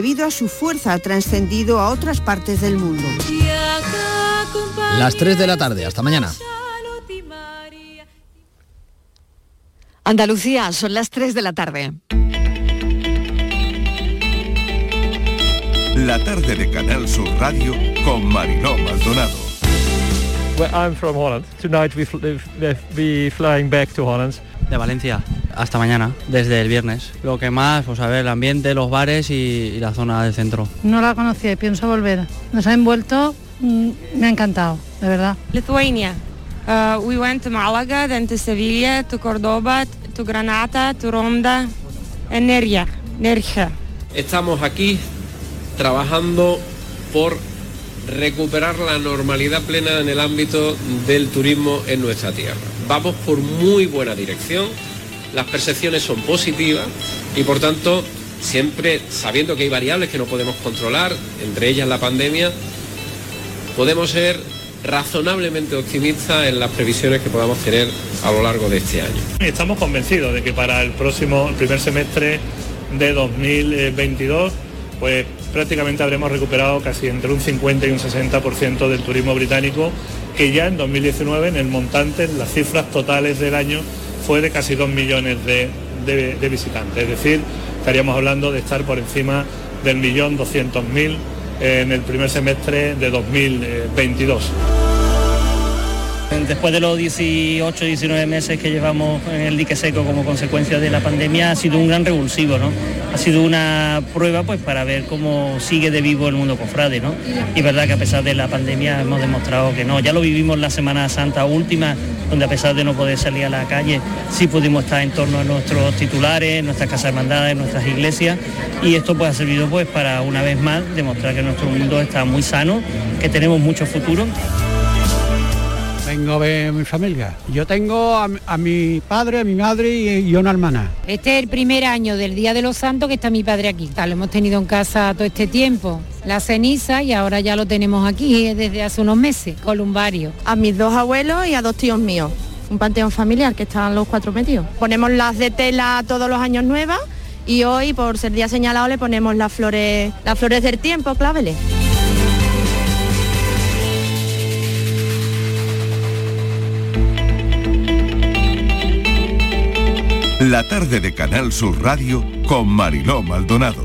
Debido a su fuerza ha trascendido a otras partes del mundo. Las 3 de la tarde, hasta mañana. Andalucía, son las 3 de la tarde. La tarde de Canal Sur Radio con Mariló Maldonado. Well, I'm from Holland. Tonight we be flying back to Holland. De Valencia hasta mañana, desde el viernes. Lo que más, pues a ver, el ambiente, los bares y, y la zona del centro. No la conocía y pienso volver. Nos ha envuelto, mm, me ha encantado, de verdad. Lithuania. Uh, we went to Malaga, then to Sevilla, to Córdoba, to Granada, to Ronda, and Nerja. Nerja. Estamos aquí trabajando por recuperar la normalidad plena en el ámbito del turismo en nuestra tierra. Vamos por muy buena dirección, las percepciones son positivas y por tanto, siempre sabiendo que hay variables que no podemos controlar, entre ellas la pandemia, podemos ser razonablemente optimistas en las previsiones que podamos tener a lo largo de este año. Estamos convencidos de que para el próximo, el primer semestre de 2022, pues prácticamente habremos recuperado casi entre un 50 y un 60% del turismo británico, que ya en 2019 en el montante, en las cifras totales del año, fue de casi 2 millones de, de- de visitantes. Es decir, estaríamos hablando de estar por encima del millón 200 mil en el primer semestre de 2022. Después de los 18, 19 meses que llevamos en el dique seco como consecuencia de la pandemia, ha sido un gran revulsivo, ¿no? Ha sido una prueba pues para ver cómo sigue de vivo el mundo cofrade, ¿no? Y verdad que a pesar de la pandemia hemos demostrado que no. Ya lo vivimos la Semana Santa última, donde a pesar de no poder salir a la calle, sí pudimos estar en torno a nuestros titulares, nuestras casas hermandades, nuestras iglesias, y esto pues ha servido pues para una vez más demostrar que nuestro mundo está muy sano, que tenemos mucho futuro. Vengo a ver a mi familia. Yo tengo a, mi- a mi padre, a mi madre y, y una hermana. Este es el primer año del Día de los Santos que está mi padre aquí. Lo hemos tenido en casa todo este tiempo. La ceniza y ahora ya lo tenemos aquí eh, desde hace unos meses, columbario. a mis dos abuelos y a dos tíos míos. Un panteón familiar que están los cuatro metidos. Ponemos las de tela todos los años nuevas y hoy, por ser día señalado, le ponemos las flores, las flores del tiempo, cláveles. La tarde de Canal Sur Radio con Mariló Maldonado.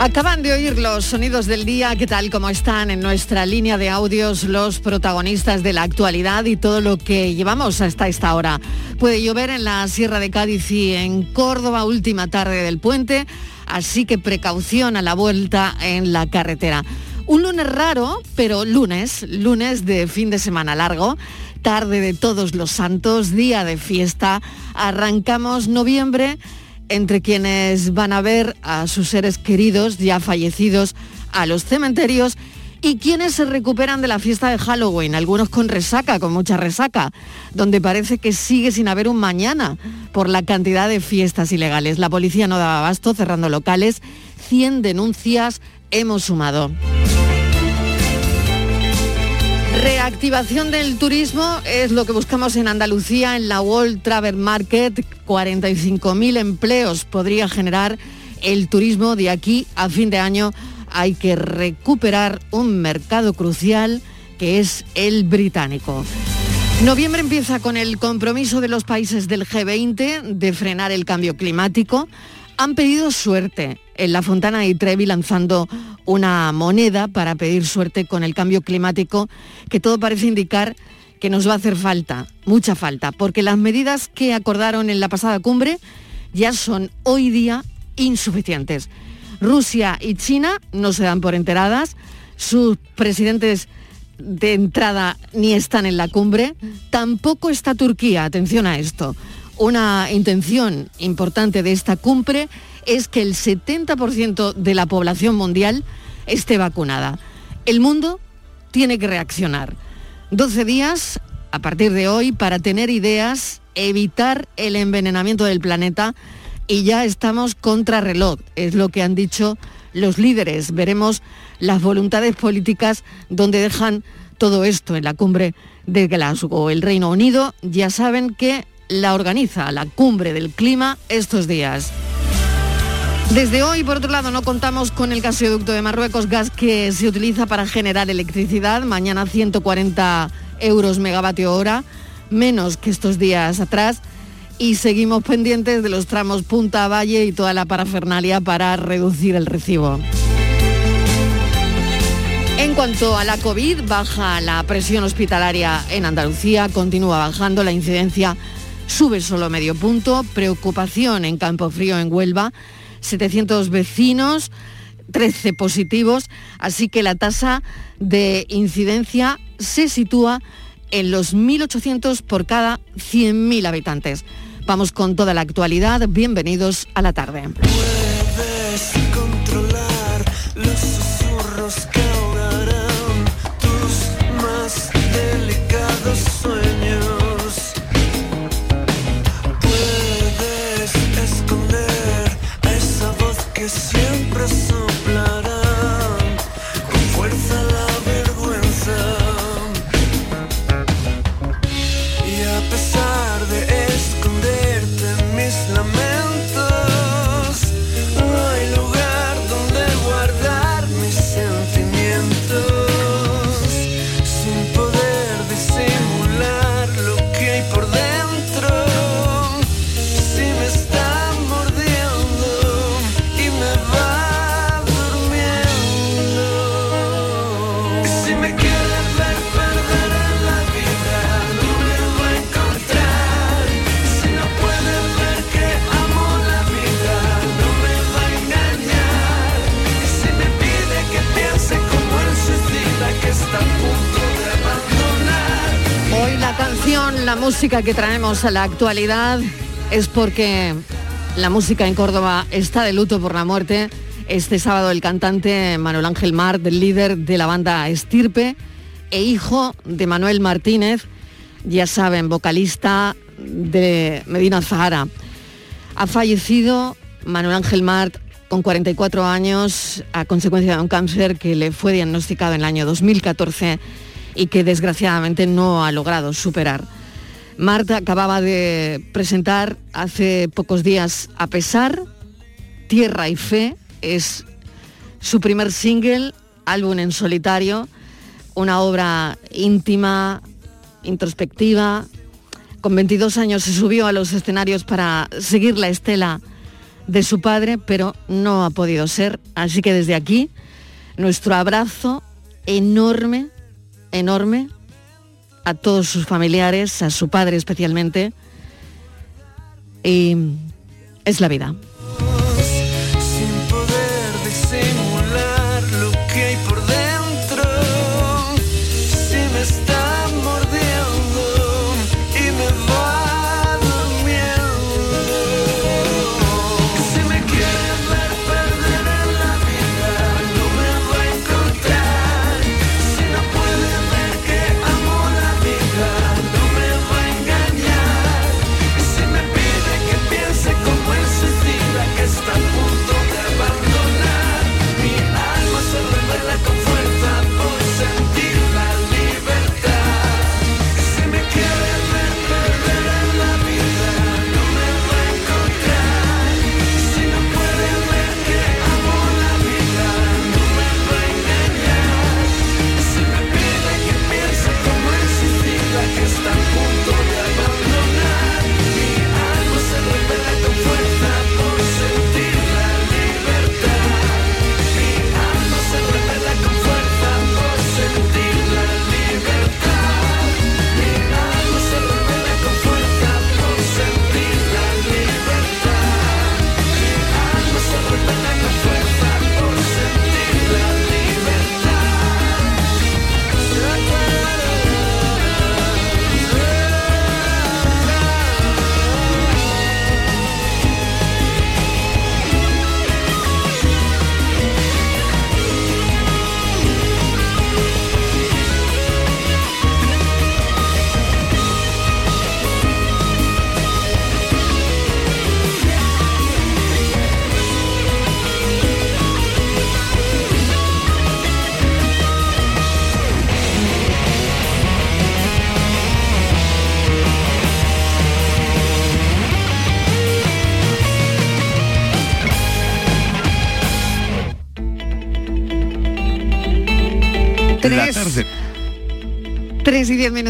Acaban de oír los sonidos del día, ¿qué tal? ¿Cómo están en nuestra línea de audios los protagonistas de la actualidad y todo lo que llevamos hasta esta hora? Puede llover en la Sierra de Cádiz y en Córdoba, última tarde del puente, así que precaución a la vuelta en la carretera. Un lunes raro, pero lunes, lunes de fin de semana largo, tarde de todos los santos, día de fiesta, arrancamos noviembre entre quienes van a ver a sus seres queridos ya fallecidos a los cementerios y quienes se recuperan de la fiesta de Halloween, algunos con resaca, con mucha resaca, donde parece que sigue sin haber un mañana por la cantidad de fiestas ilegales. La policía no daba abasto cerrando locales, 100 denuncias hemos sumado. Reactivación del turismo es lo que buscamos en Andalucía, en la World Travel Market. 45.000 empleos podría generar el turismo de aquí a fin de año. Hay que recuperar un mercado crucial que es el británico. Noviembre empieza con el compromiso de los países del G20 de frenar el cambio climático. Han pedido suerte en la Fontana de Trevi lanzando una moneda para pedir suerte con el cambio climático que todo parece indicar que nos va a hacer falta, mucha falta, porque las medidas que acordaron en la pasada cumbre ya son hoy día insuficientes. Rusia y China no se dan por enteradas, sus presidentes de entrada ni están en la cumbre, tampoco está Turquía, atención a esto. Una intención importante de esta cumbre es que el 70% de la población mundial esté vacunada. El mundo tiene que reaccionar. 12 días a partir de hoy para tener ideas, evitar el envenenamiento del planeta y ya estamos contra reloj, es lo que han dicho los líderes. Veremos las voluntades políticas donde dejan todo esto en la cumbre de Glasgow. El Reino Unido ya saben que la organiza la cumbre del clima estos días. Desde hoy, por otro lado, no contamos con el gasoducto de Marruecos, gas que se utiliza para generar electricidad. Mañana 140 euros megavatio hora, menos que estos días atrás. Y seguimos pendientes de los tramos Punta Valle y toda la parafernalia para reducir el recibo. En cuanto a la COVID, baja la presión hospitalaria en Andalucía, continúa bajando, la incidencia sube solo medio punto, preocupación en Campo Frío, en Huelva, 700 vecinos, 13 positivos, así que la tasa de incidencia se sitúa en los 1.800 por cada 100.000 habitantes. Vamos con toda la actualidad, bienvenidos a la tarde. La música que traemos a la actualidad es porque la música en Córdoba está de luto por la muerte. Este sábado el cantante Manuel Ángel Mart, líder de la banda Estirpe e hijo de Manuel Martínez, ya saben, vocalista de Medina Zahara. Ha fallecido Manuel Ángel Mart con 44 años a consecuencia de un cáncer que le fue diagnosticado en el año 2014 y que desgraciadamente no ha logrado superar. Marta acababa de presentar hace pocos días A pesar, Tierra y Fe, es su primer single, álbum en solitario, una obra íntima, introspectiva. Con 22 años se subió a los escenarios para seguir la estela de su padre, pero no ha podido ser. Así que desde aquí, nuestro abrazo enorme, enorme a todos sus familiares, a su padre especialmente. Y es la vida.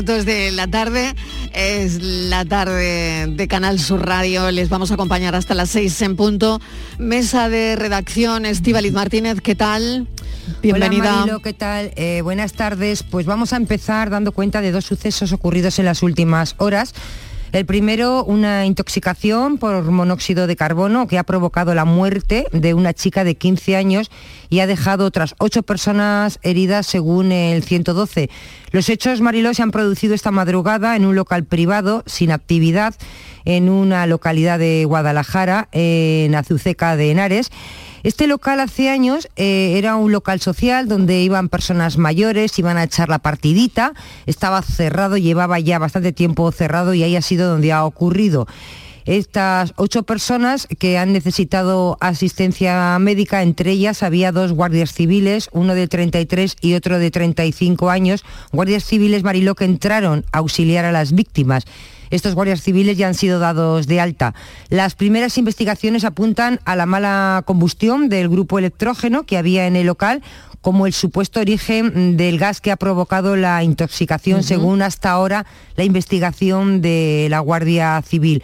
Minutos de la tarde, es la tarde de Canal Sur Radio, les vamos a acompañar hasta las 6 en punto. Mesa de redacción, Estíbaliz Martínez, ¿qué tal? Bienvenida. Hola Marilo, ¿qué tal? Eh, buenas tardes. Pues vamos a empezar dando cuenta de dos sucesos ocurridos en las últimas horas. El primero, una intoxicación por monóxido de carbono que ha provocado la muerte de una chica de 15 años y ha dejado otras ocho personas heridas según el 112. Los hechos, Mariló, se han producido esta madrugada en un local privado sin actividad en una localidad de Guadalajara, en Azuceca de Henares. Este local hace años eh, era un local social donde iban personas mayores, iban a echar la partidita, estaba cerrado, llevaba ya bastante tiempo cerrado y ahí ha sido donde ha ocurrido. Estas ocho personas que han necesitado asistencia médica, entre ellas había dos guardias civiles, uno de 33 y otro de 35 años, guardias civiles Mariló que entraron a auxiliar a las víctimas. Estos guardias civiles ya han sido dados de alta. Las primeras investigaciones apuntan a la mala combustión del grupo electrógeno que había en el local como el supuesto origen del gas que ha provocado la intoxicación, según hasta ahora la investigación de la Guardia Civil.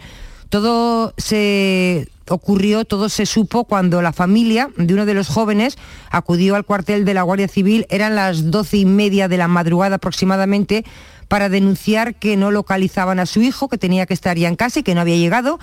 Todo se ocurrió, todo se supo cuando la familia de uno de los jóvenes acudió al cuartel de la Guardia Civil, eran las doce y media de la madrugada aproximadamente, para denunciar que no localizaban a su hijo, que tenía que estar ya en casa y que no había llegado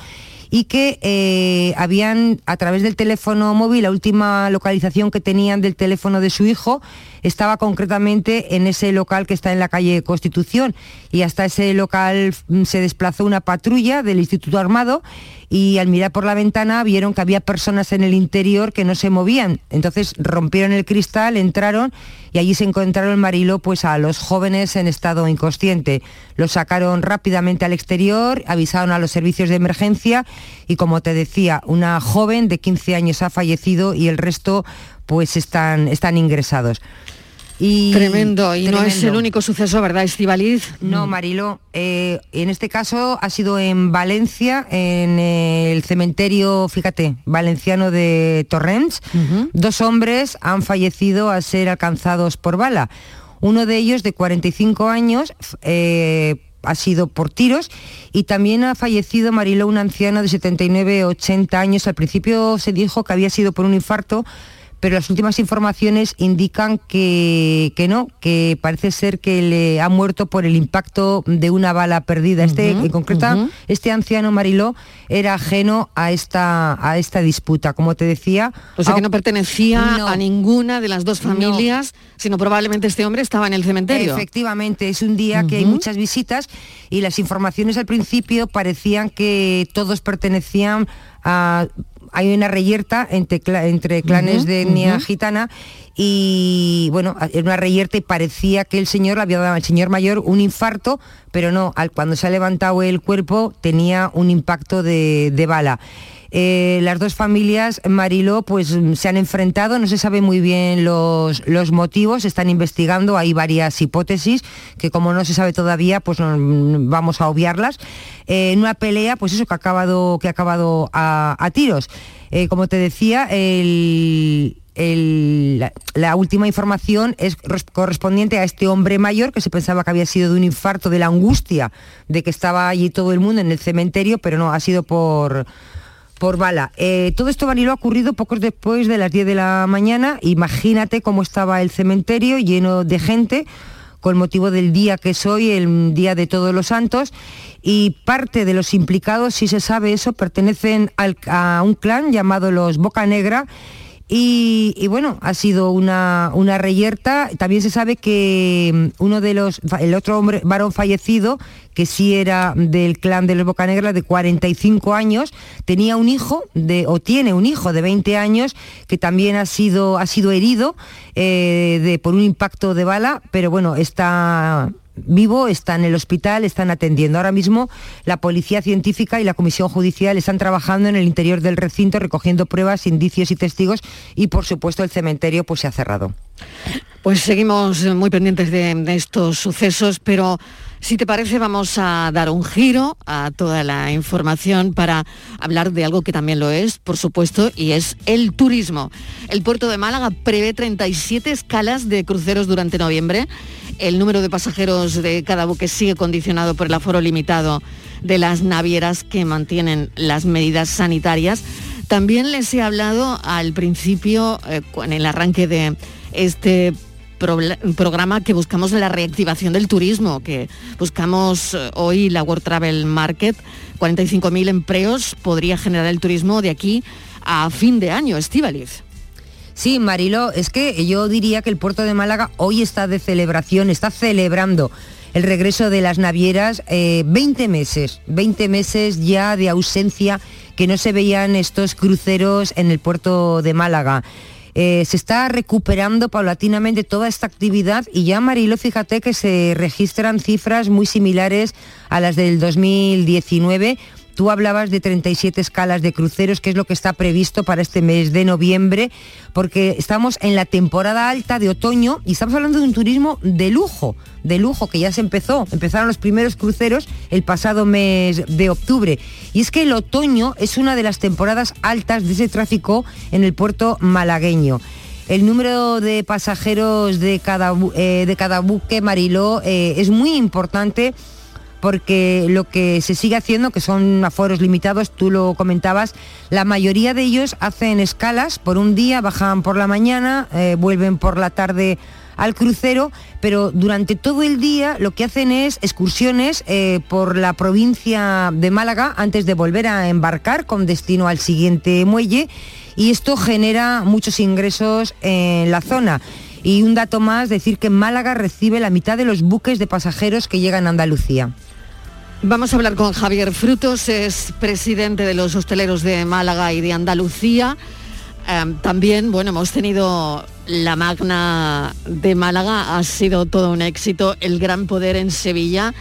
y que eh, habían a través del teléfono móvil, la última localización que tenían del teléfono de su hijo estaba concretamente en ese local que está en la calle Constitución y hasta ese local mm, se desplazó una patrulla del Instituto Armado y al mirar por la ventana vieron que había personas en el interior que no se movían. Entonces rompieron el cristal, entraron y allí se encontraron Mariló pues a los jóvenes en estado inconsciente. Los sacaron rápidamente al exterior, avisaron a los servicios de emergencia y como te decía, una joven de 15 años ha fallecido y el resto pues están, están ingresados. Y tremendo, y no es el único suceso, ¿verdad, Estibaliz? No, Marilo, eh, en este caso ha sido en Valencia, en el cementerio, fíjate, valenciano de Torrents. Dos hombres han fallecido al ser alcanzados por bala. Uno de ellos, de 45 años, eh, ha sido por tiros y también ha fallecido Marilo, una anciana de 79-80 años. Al principio se dijo que había sido por un infarto, pero las últimas informaciones indican que, que, no, que parece ser que le ha muerto por el impacto de una bala perdida. Este, en concreto, este anciano Mariló era ajeno a esta, a esta disputa. Como te decía... O sea, que no pertenecía a ninguna de las dos familias, sino probablemente este hombre estaba en el cementerio. Efectivamente, es un día que hay muchas visitas y las informaciones al principio parecían que todos pertenecían a hay una reyerta entre, entre clanes de etnia gitana y bueno, era una reyerta y parecía que el señor le había dado al señor mayor un infarto, pero no, al, cuando se ha levantado el cuerpo tenía un impacto de, de bala. Eh, las dos familias, Mariló, pues se han enfrentado, no se sabe muy bien los, los motivos, están investigando, hay varias hipótesis que como no se sabe todavía, pues vamos a obviarlas. Eh, en una pelea, pues eso que ha acabado, que ha acabado a, tiros. Eh, como te decía, la, última información es correspondiente a este hombre mayor que se pensaba que había sido de un infarto, de la angustia de que estaba allí todo el mundo en el cementerio, pero no, ha sido por, por bala. Eh, todo esto Vanilo ha ocurrido pocos después de las 10 de la mañana. Imagínate cómo estaba el cementerio lleno de gente con motivo del día que es hoy, el Día de Todos los Santos, y parte de los implicados, si se sabe eso, pertenecen a un clan llamado los Boca Negra, y, bueno, ha sido una, una reyerta. También se sabe que mm, uno de los, el otro hombre, varón fallecido, que sí era del clan de los Bocanegra, de 45 años, tenía un hijo, de, o tiene un hijo de 20 años, que también ha sido, ha sido herido eh, de, por un impacto de bala, pero bueno, está vivo, está en el hospital, están atendiendo. Ahora mismo la Policía Científica y la Comisión Judicial están trabajando en el interior del recinto recogiendo pruebas, indicios y testigos y por supuesto el cementerio pues se ha cerrado. Pues seguimos muy pendientes de, de estos sucesos, pero si te parece, vamos a dar un giro a toda la información para hablar de algo que también lo es, por supuesto, y es el turismo. El puerto de Málaga prevé 37 escalas de cruceros durante noviembre. El número de pasajeros de cada buque sigue condicionado por el aforo limitado de las navieras que mantienen las medidas sanitarias. También les he hablado al principio, eh, en el arranque de este programa que buscamos la reactivación del turismo, que buscamos eh, hoy la World Travel Market, 45.000 empleos podría generar el turismo de aquí a fin de año, Estivaliz. Sí, Marilo, es que yo diría que el puerto de Málaga hoy está de celebración, está celebrando el regreso de las navieras, 20 eh, meses, 20 meses ya de ausencia que no se veían estos cruceros en el puerto de Málaga. Eh, se está recuperando paulatinamente toda esta actividad y ya Marilo, fíjate que se registran cifras muy similares a las del 2019 Tú hablabas de 37 escalas de cruceros, que es lo que está previsto para este mes de noviembre, porque estamos en la temporada alta de otoño y estamos hablando de un turismo de lujo, de lujo que ya se empezó. Empezaron los primeros cruceros el pasado mes de octubre. Y es que el otoño es una de las temporadas altas de ese tráfico en el puerto malagueño. El número de pasajeros de cada, eh, de cada buque Mariló eh, es muy importante porque lo que se sigue haciendo, que son aforos limitados, tú lo comentabas, la mayoría de ellos hacen escalas por un día, bajan por la mañana, eh, vuelven por la tarde al crucero, pero durante todo el día lo que hacen es excursiones eh, por la provincia de Málaga antes de volver a embarcar con destino al siguiente muelle y esto genera muchos ingresos en la zona. Y un dato más, decir que Málaga recibe la mitad de los buques de pasajeros que llegan a Andalucía. Vamos a hablar con Javier Frutos, es presidente de los hosteleros de Málaga y de Andalucía. Em, también, bueno, hemos tenido la magna de Málaga, ha sido todo un éxito, el gran poder en Sevilla.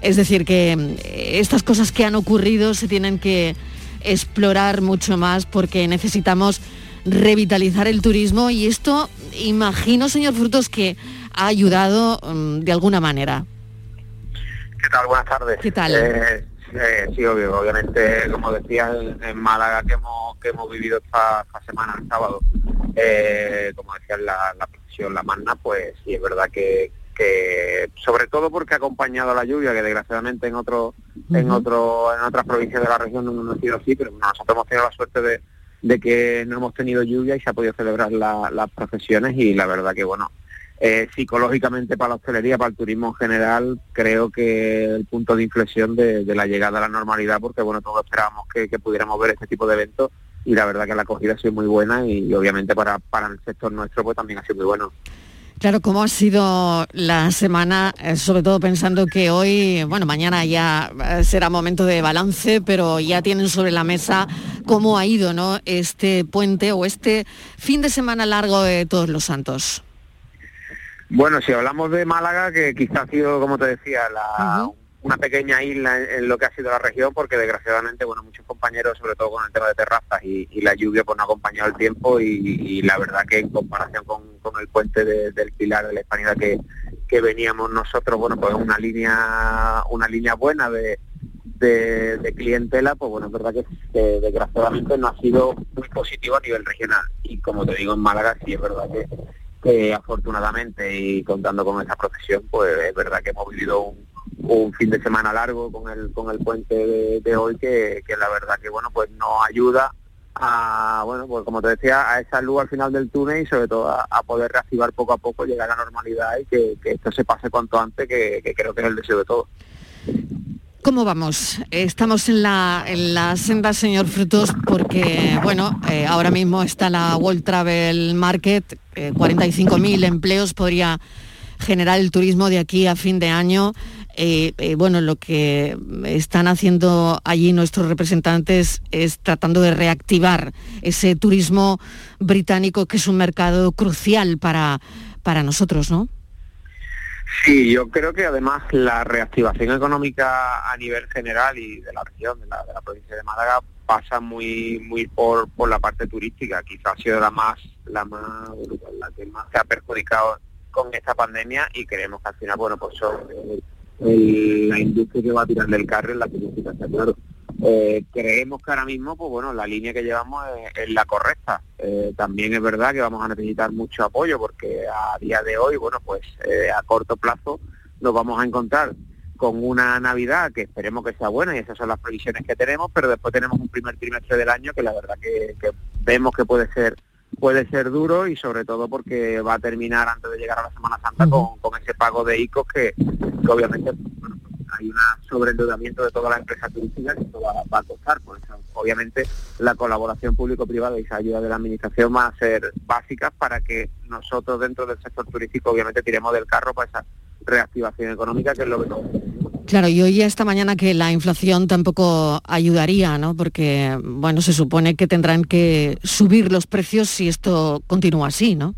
Es decir, que em, estas cosas que han ocurrido se tienen que explorar mucho más porque necesitamos revitalizar el turismo y esto, imagino, señor Frutos, que ha ayudado em, de alguna manera. ¿Qué tal? Buenas tardes. ¿Qué tal? Eh, eh, sí, obvio, obviamente, como decía, en, Málaga que hemos, que hemos vivido esta, semana, el sábado, eh, como decía la, la profesión La Magna, pues sí, es verdad que, que, sobre todo porque ha acompañado la lluvia, que desgraciadamente en otro, en otro, en otras provincias de la región no, ha sido así, pero nosotros hemos tenido la suerte de, de que no hemos tenido lluvia y se ha podido celebrar las profesiones y la verdad que bueno, eh, psicológicamente para la hostelería, para el turismo en general, creo que el punto de inflexión de, la llegada a la normalidad, porque bueno, todos esperábamos que, pudiéramos ver este tipo de eventos y la verdad que la acogida ha sido muy buena y, obviamente para, para el sector nuestro pues también ha sido muy bueno. Claro, ¿cómo ha sido la semana, eh, sobre todo pensando que hoy, bueno, mañana ya eh, será momento de balance, pero ya tienen sobre la mesa cómo ha ido, ¿no? Este puente o este fin de semana largo de Todos los Santos. Bueno, si hablamos de Málaga, que quizá ha sido, como te decía, una pequeña isla en, lo que ha sido la región, porque desgraciadamente, bueno, muchos compañeros, sobre todo con el tema de terrazas y, la lluvia, pues no ha acompañado el tiempo y, la verdad que en comparación con, el puente del Pilar de la Hispanidad que, que veníamos nosotros, bueno, pues una línea, una línea buena de, de, clientela, pues bueno, es verdad que, que, desgraciadamente no ha sido muy positivo a nivel regional. Y como te digo, en Málaga sí es verdad que que afortunadamente y contando con esa profesión, pues es verdad que hemos vivido un, fin de semana largo con el con el puente de, hoy que, la verdad que bueno pues nos ayuda a bueno pues como te decía a esa luz al final del túnel y sobre todo a, poder reactivar poco a poco llegar a la normalidad y que, esto se pase cuanto antes que, que creo que es el deseo de todos. ¿Cómo vamos? Estamos en la, en la senda, señor Frutos, porque, bueno, eh, ahora mismo está la World Travel Market, 45.000 eh, empleos podría generar el turismo de aquí a fin de año. Eh, bueno, lo que están haciendo allí nuestros representantes es tratando de reactivar ese turismo británico que es un mercado crucial para, para nosotros, ¿no? Sí, yo creo que además la reactivación económica a nivel general y de la región, de la, provincia de Málaga, pasa muy muy por, por la parte turística. Quizás ha sido la más la más la que más se ha perjudicado con esta pandemia y creemos que al final, bueno, pues son la industria que va a tirar del carro en la turística, está claro. Eh, creemos que ahora mismo, pues bueno, la línea que llevamos es, la correcta. Eh, también es verdad que vamos a necesitar mucho apoyo porque a día de hoy, bueno, pues eh, a corto plazo nos vamos a encontrar con una Navidad que esperemos que sea buena y esas son las previsiones que tenemos, pero después tenemos un primer trimestre del año que la verdad que, vemos que puede ser puede ser duro y sobre todo porque va a terminar antes de llegar a la Semana Santa con, ese pago de ICOs que, obviamente hay un sobreendeudamiento de toda la empresa turística que esto va, a costar. Obviamente, la colaboración público-privada y esa ayuda de la Administración va a ser básica para que nosotros dentro del sector turístico, obviamente, tiremos del carro para esa reactivación económica, que es lo que nos Claro, y oí esta mañana que la inflación tampoco ayudaría, ¿no? Porque, bueno, se supone que tendrán que subir los precios si esto continúa así, ¿no?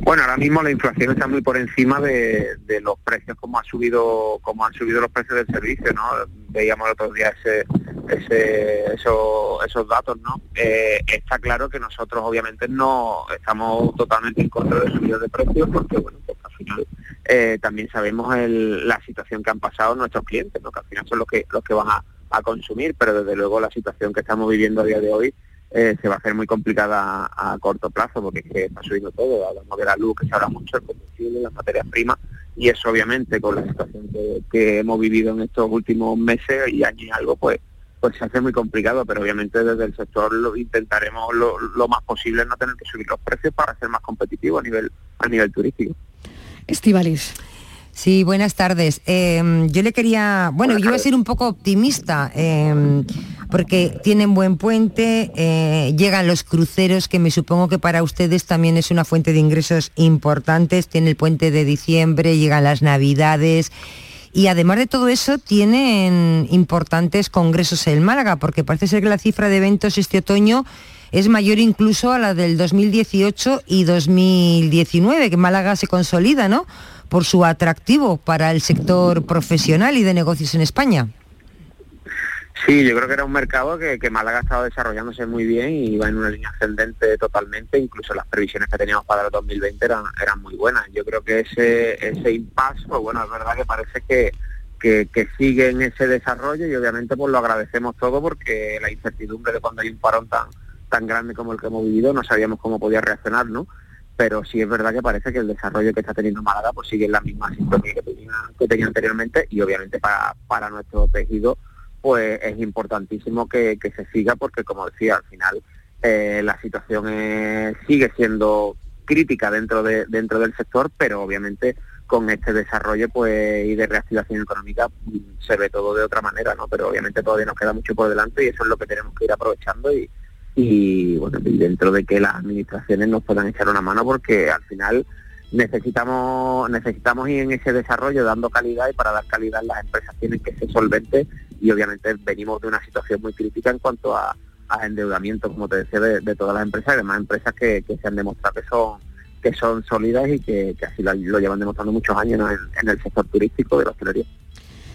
Bueno, ahora mismo la inflación está muy por encima de, los precios como ha subido, como han subido los precios del servicio, ¿no? Veíamos el otro día ese, ese, esos datos, ¿no? Eh, está claro que nosotros obviamente no estamos totalmente en contra de subidas de precios porque, bueno, pues al final eh, también sabemos la situación que han pasado nuestros clientes, ¿no? Que al final son los que los que van a consumir, pero desde luego la situación que estamos viviendo a día de hoy eh, se va a hacer muy complicada a, corto plazo porque está subiendo todo, hablamos de la luz que se habla mucho, el combustible, las materias primas y eso obviamente con la situación que, hemos vivido en estos últimos meses y años y algo pues pues se hace muy complicado, pero obviamente desde el sector lo intentaremos lo, más posible no tener que subir los precios para ser más competitivo a nivel a nivel turístico. Estivalis. Sí, buenas tardes. Em, yo le quería, bueno, yo iba a ser un poco optimista, em, porque tienen buen puente, eh, llegan los cruceros, que me supongo que para ustedes también es una fuente de ingresos importantes, tiene el puente de diciembre, llegan las navidades. Y además de todo eso, tienen importantes congresos en Málaga, porque parece ser que la cifra de eventos este otoño es mayor incluso a la del 2018 y 2019, que Málaga se consolida, ¿no? por su atractivo para el sector profesional y de negocios en España. Sí, yo creo que era un mercado que, Málaga ha estado desarrollándose muy bien y va en una línea ascendente totalmente, incluso las previsiones que teníamos para el 2020 eran, eran muy buenas. Yo creo que ese, ese impasse, pues bueno, es verdad que parece que, que, sigue en ese desarrollo y obviamente pues lo agradecemos todo porque la incertidumbre de cuando hay un parón tan, tan grande como el que hemos vivido no sabíamos cómo podía reaccionar, ¿no? pero sí es verdad que parece que el desarrollo que está teniendo Málaga pues sigue en la misma sintonía que tenía, que tenía anteriormente y obviamente para, para nuestro tejido pues es importantísimo que, se siga porque como decía al final eh, la situación sigue siendo crítica dentro de dentro del sector pero obviamente con este desarrollo pues y de reactivación económica mm, se ve todo de otra manera no pero obviamente todavía nos queda mucho por delante y eso es lo que tenemos que ir aprovechando y, y bueno, dentro de que las administraciones nos puedan echar una mano porque al final necesitamos necesitamos ir en ese desarrollo dando calidad y para dar calidad las empresas tienen que ser solventes y obviamente venimos de una situación muy crítica en cuanto a, endeudamiento, como te decía, de, todas las empresas, además empresas que, se han demostrado que son que son sólidas y que, así lo, llevan demostrando muchos años en, en el sector turístico de la hostelería.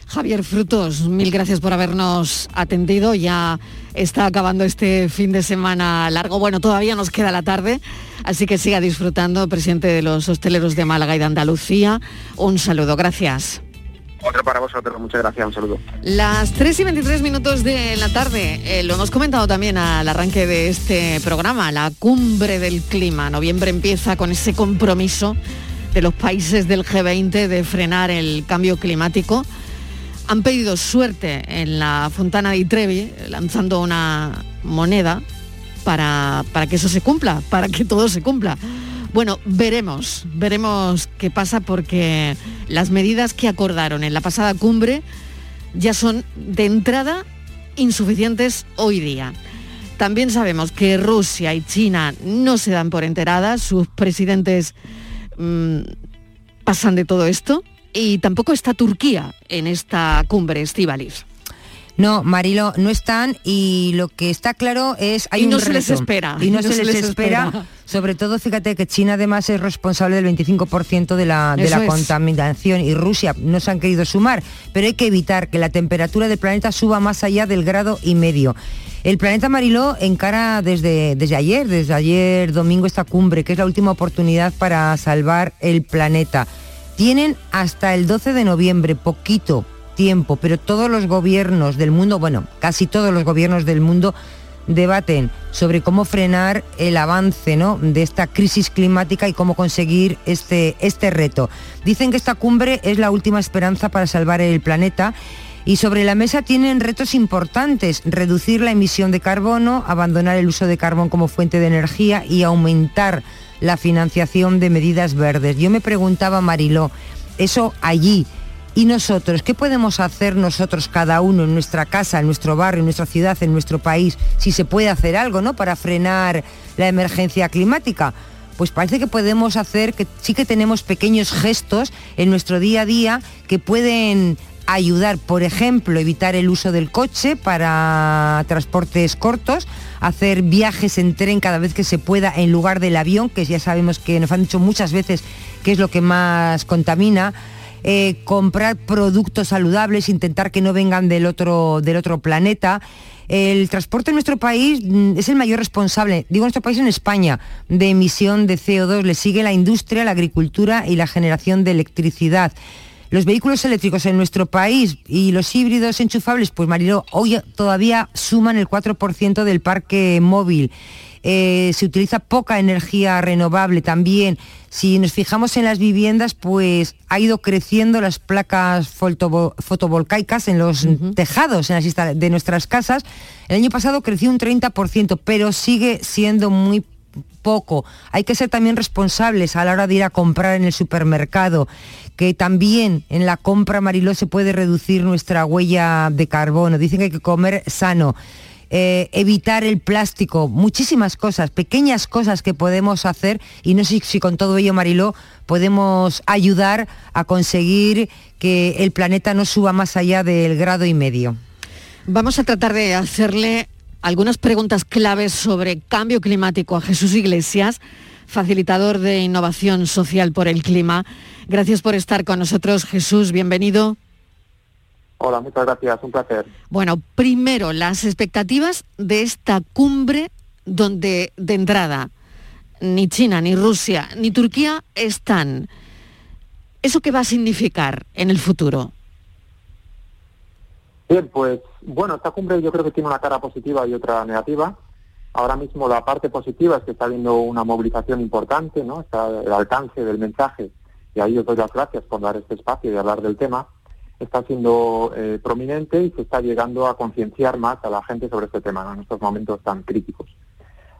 Javier Frutos, mil gracias por habernos atendido. Ya está acabando este fin de semana largo. Bueno, todavía nos queda la tarde, así que siga disfrutando, presidente de los hosteleros de Málaga y de Andalucía. Un saludo, gracias. Otro para vosotros, muchas gracias, un saludo. Las 3 y 23 minutos de la tarde, eh, lo hemos comentado también al arranque de este programa, la cumbre del clima. Noviembre empieza con ese compromiso de los países del G20 de frenar el cambio climático han pedido suerte en la Fontana di Trevi, lanzando una moneda para, para que eso se cumpla, para que todo se cumpla. Bueno, veremos, veremos qué pasa porque las medidas que acordaron en la pasada cumbre ya son de entrada insuficientes hoy día. También sabemos que Rusia y China no se dan por enteradas, sus presidentes mm, pasan de todo esto y tampoco está Turquía en esta cumbre, Estivalis. No, Marilo, no están y lo que está claro es hay y no un se les espera. Y no, se, les, espera. Sobre todo, fíjate que China además es responsable del 25% de la, de es. contaminación y Rusia no se han querido sumar, pero hay que evitar que la temperatura del planeta suba más allá del grado y medio. El planeta Mariló encara desde, desde ayer, desde ayer domingo esta cumbre, que es la última oportunidad para salvar el planeta. Tienen hasta el 12 de noviembre, poquito tiempo, pero todos los gobiernos del mundo, bueno, casi todos los gobiernos del mundo debaten sobre cómo frenar el avance ¿no? de esta crisis climática y cómo conseguir este, este reto. Dicen que esta cumbre es la última esperanza para salvar el planeta y sobre la mesa tienen retos importantes, reducir la emisión de carbono, abandonar el uso de carbón como fuente de energía y aumentar la financiación de medidas verdes. Yo me preguntaba, Mariló, eso allí, ¿y nosotros? ¿Qué podemos hacer nosotros cada uno en nuestra casa, en nuestro barrio, en nuestra ciudad, en nuestro país, si se puede hacer algo, ¿no? Para frenar la emergencia climática. Pues parece que podemos hacer, que sí que tenemos pequeños gestos en nuestro día a día que pueden ayudar, por ejemplo, evitar el uso del coche para transportes cortos, hacer viajes en tren cada vez que se pueda en lugar del avión, que ya sabemos que nos han dicho muchas veces que es lo que más contamina. Eh, comprar productos saludables, intentar que no vengan del otro, del otro planeta. El transporte en nuestro país mm, es el mayor responsable, digo nuestro país en España, de emisión de CO2. Le sigue la industria, la agricultura y la generación de electricidad. Los vehículos eléctricos en nuestro país y los híbridos enchufables, pues Mariló, hoy todavía suman el 4% del parque móvil. Eh, se utiliza poca energía renovable también. Si nos fijamos en las viviendas, pues ha ido creciendo las placas fotovo- fotovoltaicas en los tejados en las de nuestras casas. El año pasado creció un 30%, pero sigue siendo muy poco. Hay que ser también responsables a la hora de ir a comprar en el supermercado, que también en la compra Mariló se puede reducir nuestra huella de carbono. Dicen que hay que comer sano. Eh, evitar el plástico, muchísimas cosas, pequeñas cosas que podemos hacer y no sé si con todo ello, Mariló, podemos ayudar a conseguir que el planeta no suba más allá del grado y medio. Vamos a tratar de hacerle algunas preguntas claves sobre cambio climático a Jesús Iglesias, facilitador de innovación social por el clima. Gracias por estar con nosotros, Jesús, bienvenido. Hola, muchas gracias, un placer. Bueno, primero, las expectativas de esta cumbre donde de entrada ni China, ni Rusia, ni Turquía están. ¿Eso qué va a significar en el futuro? Bien, pues bueno, esta cumbre yo creo que tiene una cara positiva y otra negativa. Ahora mismo la parte positiva es que está habiendo una movilización importante, ¿no? Está el alcance del mensaje, y ahí os doy las gracias por dar este espacio y hablar del tema. Está siendo eh, prominente y se está llegando a concienciar más a la gente sobre este tema en estos momentos tan críticos.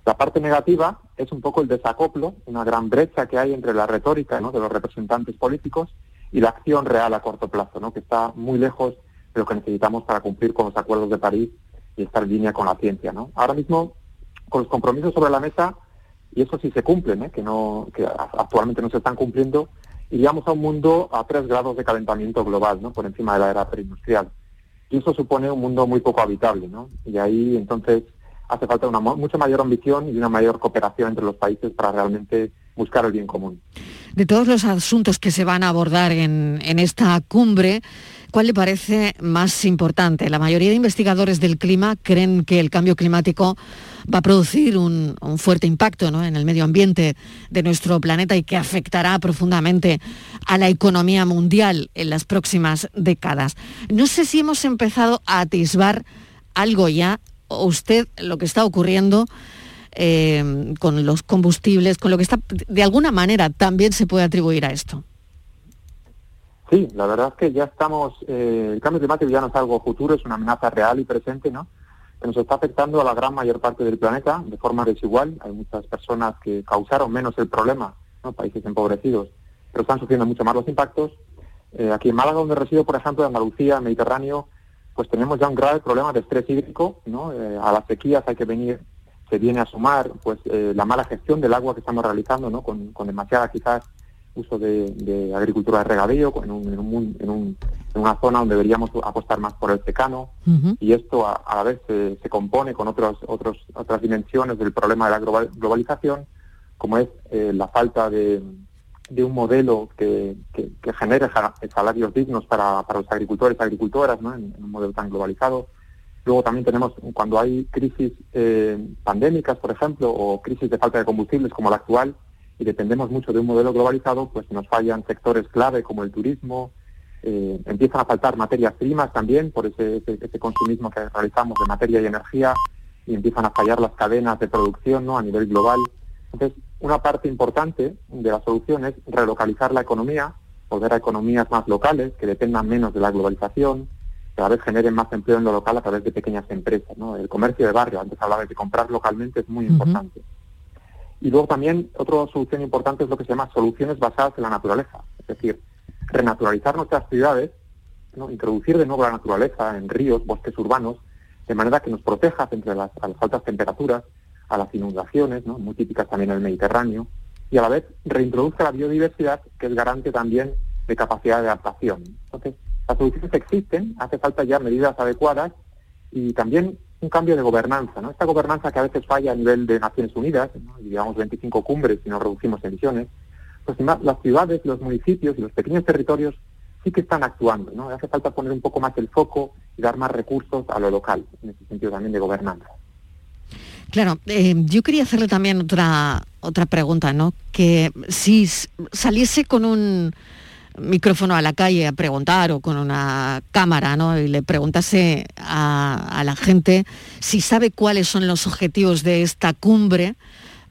La parte negativa es un poco el desacoplo, una gran brecha que hay entre la retórica de los representantes políticos y la acción real a corto plazo, ¿no? que está muy lejos de lo que necesitamos para cumplir con los acuerdos de París y estar en línea con la ciencia. Ahora mismo, con los compromisos sobre la mesa, y eso sí se cumplen, que, no, que actualmente no se están cumpliendo, iríamos a un mundo a tres grados de calentamiento global, ¿no? por encima de la era preindustrial. Y eso supone un mundo muy poco habitable, ¿no? Y ahí entonces hace falta una mucha mayor ambición y una mayor cooperación entre los países para realmente buscar el bien común. De todos los asuntos que se van a abordar en, en esta cumbre, ¿cuál le parece más importante? La mayoría de investigadores del clima creen que el cambio climático va a producir un, un fuerte impacto ¿no? en el medio ambiente de nuestro planeta y que afectará profundamente a la economía mundial en las próximas décadas. No sé si hemos empezado a atisbar algo ya, o usted lo que está ocurriendo eh, con los combustibles, con lo que está, de alguna manera también se puede atribuir a esto. Sí, la verdad es que ya estamos, eh, el cambio climático ya no es algo futuro, es una amenaza real y presente, ¿no? Que nos está afectando a la gran mayor parte del planeta de forma desigual. Hay muchas personas que causaron menos el problema. Países empobrecidos, pero están sufriendo mucho más los impactos. Eh, aquí en Málaga, donde resido, por ejemplo, en Andalucía, Mediterráneo, pues tenemos ya un grave problema de estrés hídrico, ¿no? Eh, a las sequías hay que venir, se viene a sumar, pues eh, la mala gestión del agua que estamos realizando, ¿no? Con, con demasiada quizás uso de, de agricultura de regadío, en un, en un en un en una zona donde deberíamos apostar más por el secano y esto a, la vez se, compone con otros, otros, otras dimensiones del problema de la globalización, como es eh, la falta de, un modelo que, que, genere salarios dignos para, los agricultores y agricultoras ¿no? en, un modelo tan globalizado. Luego también tenemos, cuando hay crisis eh, pandémicas, por ejemplo, o crisis de falta de combustibles como la actual, y dependemos mucho de un modelo globalizado, pues nos fallan sectores clave como el turismo, eh, empiezan a faltar materias primas también por ese, ese, consumismo que realizamos de materia y energía y empiezan a fallar las cadenas de producción ¿no? a nivel global. Entonces, una parte importante de la solución es relocalizar la economía, volver a economías más locales que dependan menos de la globalización, que a vez generen más empleo en lo local a través de pequeñas empresas. ¿no? El comercio de barrio, antes hablaba de comprar localmente, es muy importante. Y luego también otra solución importante es lo que se llama soluciones basadas en la naturaleza. Es decir, renaturalizar nuestras ciudades, ¿no? introducir de nuevo la naturaleza en ríos, bosques urbanos, de manera que nos proteja frente a las, altas temperaturas, a las inundaciones, ¿no? muy típicas también en el Mediterráneo, y a la vez reintroduzca la biodiversidad, que es garante también de capacidad de adaptación. Entonces, las soluciones existen, hace falta ya medidas adecuadas y también un cambio de gobernanza. ¿no? Esta gobernanza que a veces falla a nivel de Naciones Unidas, y digamos 25 cumbres y no reducimos emisiones, pues las ciudades, los municipios y los pequeños territorios sí que están actuando, ¿no? Hace falta poner un poco más el foco y dar más recursos a lo local, en ese sentido también de gobernanza. Claro, eh, yo quería hacerle también otra, otra pregunta, ¿no? Que si saliese con un micrófono a la calle a preguntar o con una cámara, ¿no? Y le preguntase a, a la gente si sabe cuáles son los objetivos de esta cumbre,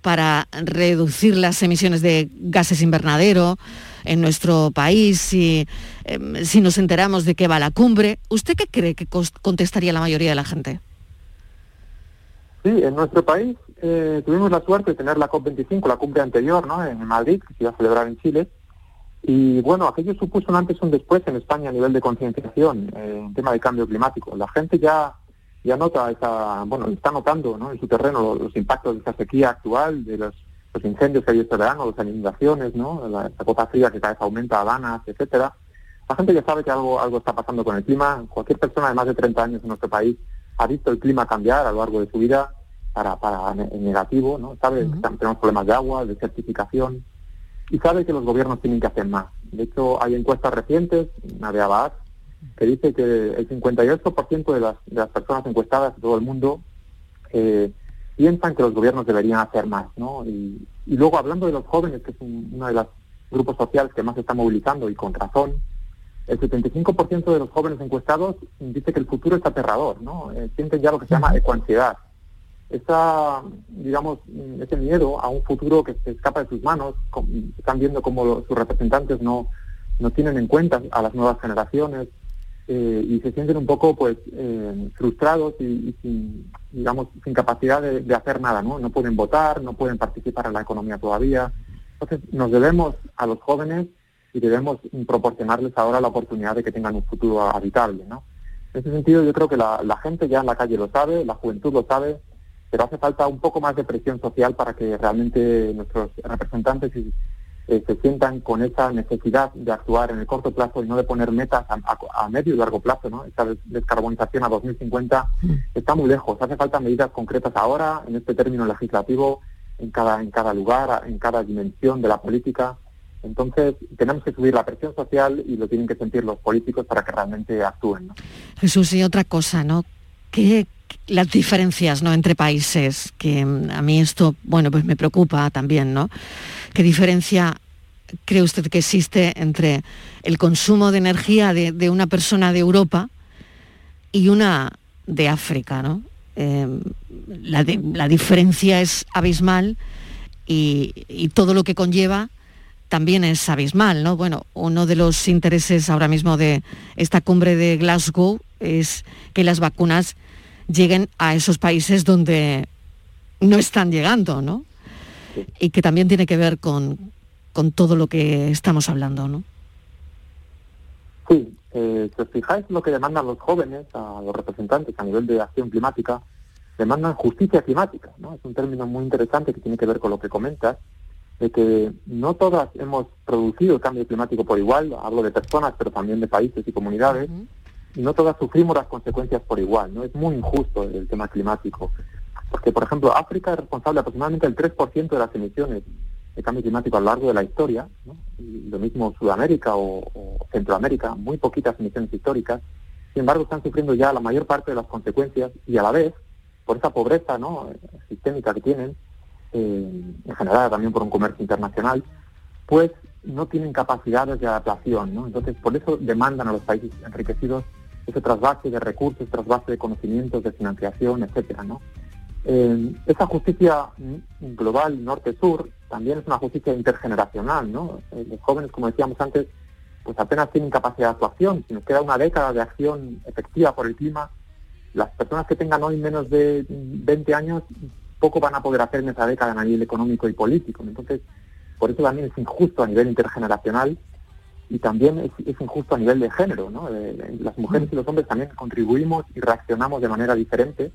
para reducir las emisiones de gases invernadero en nuestro país, si, em, si nos enteramos de qué va la cumbre. ¿Usted qué cree que contestaría la mayoría de la gente? Sí, en nuestro país eh, tuvimos la suerte de tener la COP25, la cumbre anterior, ¿no? en Madrid, que se iba a celebrar en Chile. Y bueno, aquello supuso un antes y un después en España a nivel de concienciación eh, en tema de cambio climático. La gente ya ya nota esa, bueno, está notando ¿no? en su terreno los, impactos de esta sequía actual, de los, incendios que hay este verano, las inundaciones, ¿no? la, cota fría que cada vez aumenta a Danas, etcétera. La gente ya sabe que algo, algo está pasando con el clima. Cualquier persona de más de 30 años en nuestro país ha visto el clima cambiar a lo largo de su vida para, para negativo, ¿no? Sabe que tenemos problemas de agua, de certificación, y sabe que los gobiernos tienen que hacer más. De hecho, hay encuestas recientes, una de Abad, que dice que el 58% de las, de las personas encuestadas de todo el mundo eh, piensan que los gobiernos deberían hacer más, ¿no? Y, luego hablando de los jóvenes, que es uno de los grupos sociales que más se está movilizando y con razón, el 75% de los jóvenes encuestados dice que el futuro es aterrador, ¿no? Eh, sienten ya lo que se llama ecoansiedad. Esa, digamos, ese miedo a un futuro que se escapa de sus manos, están viendo cómo sus representantes no, no tienen en cuenta a las nuevas generaciones, eh, y se sienten un poco pues eh, frustrados y, sin digamos sin capacidad de, hacer nada no no pueden votar no pueden participar en la economía todavía. Entonces nos debemos a los jóvenes y debemos proporcionarles ahora la oportunidad de que tengan un futuro habitable no en ese sentido yo creo que la gente ya en la calle lo sabe la juventud lo sabe pero hace falta un poco más de presión social para que realmente nuestros representantes eh, se sientan con esa necesidad de actuar en el corto plazo y no de poner metas a, medio y largo plazo. ¿no? Esta descarbonización a 2050 mm. está muy lejos. Hace falta medidas concretas ahora, en este término legislativo, en cada, en cada lugar, en cada dimensión de la política. Entonces, tenemos que subir la presión social y lo tienen que sentir los políticos para que realmente actúen. Jesús, y otra cosa, ¿no? ¿Qué, las diferencias ¿no? entre países, que mm, a mí esto, bueno, pues me preocupa también, ¿no? ¿Qué diferencia cree usted que existe entre el consumo de energía de, una persona de Europa y una de África, ¿no? Em, la, diferencia es abismal y, todo lo que conlleva también es abismal, ¿no? Bueno, uno de los intereses ahora mismo de esta cumbre de Glasgow es que las vacunas lleguen a esos países donde no están llegando, ¿no? Y que también tiene que ver con, todo lo que estamos hablando, ¿no? Sí, eh, si os fijáis lo que demandan los jóvenes, a los representantes a nivel de acción climática, demandan justicia climática, ¿no? Es un término muy interesante que tiene que ver con lo que comentas. de que no todas hemos producido el cambio climático por igual, hablo de personas, pero también de países y comunidades, no todas sufrimos las consecuencias por igual, ¿no? Es muy injusto el tema climático, porque, por ejemplo, África es responsable aproximadamente del 3% de las emisiones de cambio climático a lo largo de la historia, ¿no? y lo mismo Sudamérica o, Centroamérica, muy poquitas emisiones históricas, sin embargo están sufriendo ya la mayor parte de las consecuencias y a la vez, por esa pobreza ¿no? sistémica que tienen, eh, en general también por un comercio internacional, pues no tienen capacidades de adaptación, ¿no? Entonces, por eso demandan a los países enriquecidos ese trasvase de recursos, trasvase de conocimientos, de financiación, etcétera, ¿no? Eh, esa justicia global norte-sur también es una justicia intergeneracional, ¿no? Eh, los jóvenes, como decíamos antes, pues apenas tienen capacidad de actuación. Si nos queda una década de acción efectiva por el clima, las personas que tengan hoy menos de 20 años poco van a poder hacer en esa década a nivel económico y político. Entonces, por eso también es injusto a nivel intergeneracional y también es, injusto a nivel de género. ¿no? las mujeres y los hombres también contribuimos y reaccionamos de manera diferente.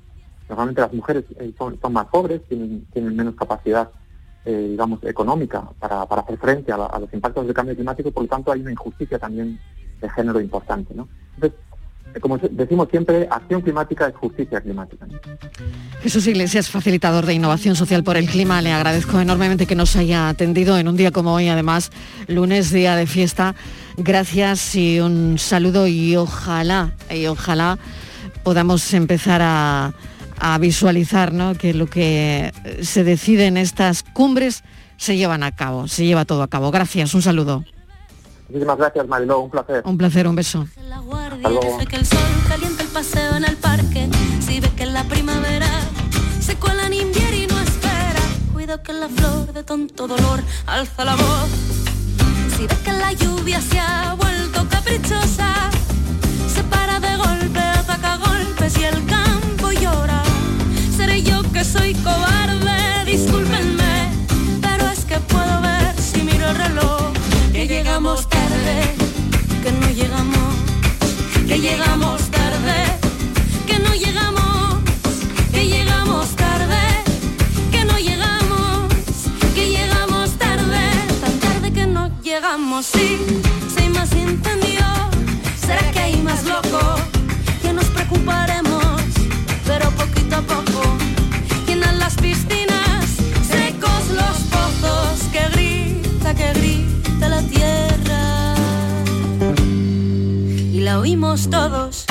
Normalmente las mujeres eh, son, más pobres, tienen, tienen menos capacidad, eh, digamos, económica para, para hacer frente a, a, los impactos del cambio climático, por lo tanto hay una injusticia también de género importante. ¿no? Entonces, como decimos siempre, acción climática es justicia climática. Jesús Iglesias, facilitador de innovación social por el clima, le agradezco enormemente que nos haya atendido en un día como hoy, además, lunes, día de fiesta. Gracias y un saludo y ojalá, y ojalá podamos empezar a, visualizar que lo que se decide en estas cumbres se llevan a cabo, se lleva todo a cabo. Gracias, un saludo. Muchísimas gracias, Mariló, un placer. Un placer, un beso. Hasta luego. que el sol calienta el paseo en el parque, si ve que en la primavera se cuela en invierno y no espera, cuida que la flor de tonto dolor alza la voz. Si ve que la lluvia se ha vuelto caprichosa, se para de golpe, ataca golpes y el campo llora. Seré yo que soy cobarde, llegamos tarde, que no llegamos, que llegamos tarde, oímos todos.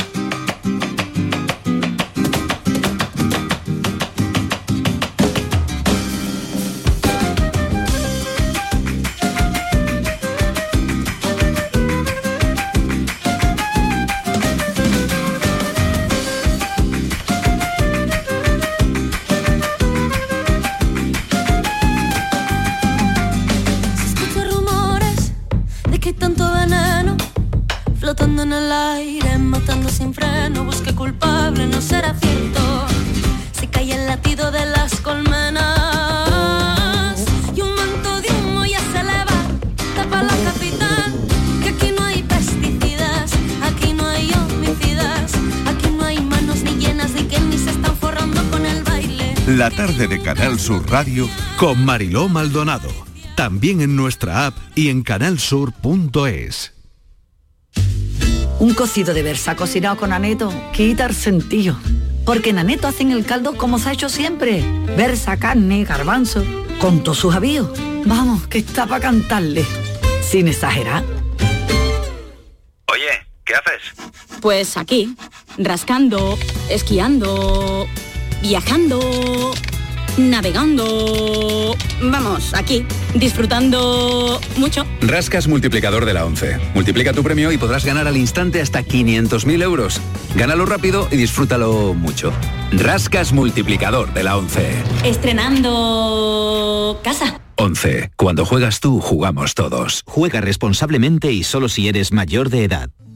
Sin freno, busque culpable, no será cierto. Si cae el latido de las colmenas y un manto de humo ya se eleva, tapa la capital, que aquí no hay pesticidas, aquí no hay homicidas, aquí no hay manos ni llenas de que ni se están forrando con el baile. La tarde de Canal Sur Radio con Mariló Maldonado. También en nuestra app y en canalsur.es. Un cocido de versa cocinado con aneto quita el sentido. Porque en aneto hacen el caldo como se ha hecho siempre. Versa, carne, garbanzo, con todos sus avíos. Vamos, que está para cantarle. Sin exagerar. Oye, ¿qué haces? Pues aquí, rascando, esquiando, viajando navegando. Vamos, aquí, disfrutando mucho. Rascas multiplicador de la 11. Multiplica tu premio y podrás ganar al instante hasta 500.000 euros. Gánalo rápido y disfrútalo mucho. Rascas multiplicador de la 11. Estrenando casa. 11. Cuando juegas tú, jugamos todos. Juega responsablemente y solo si eres mayor de edad.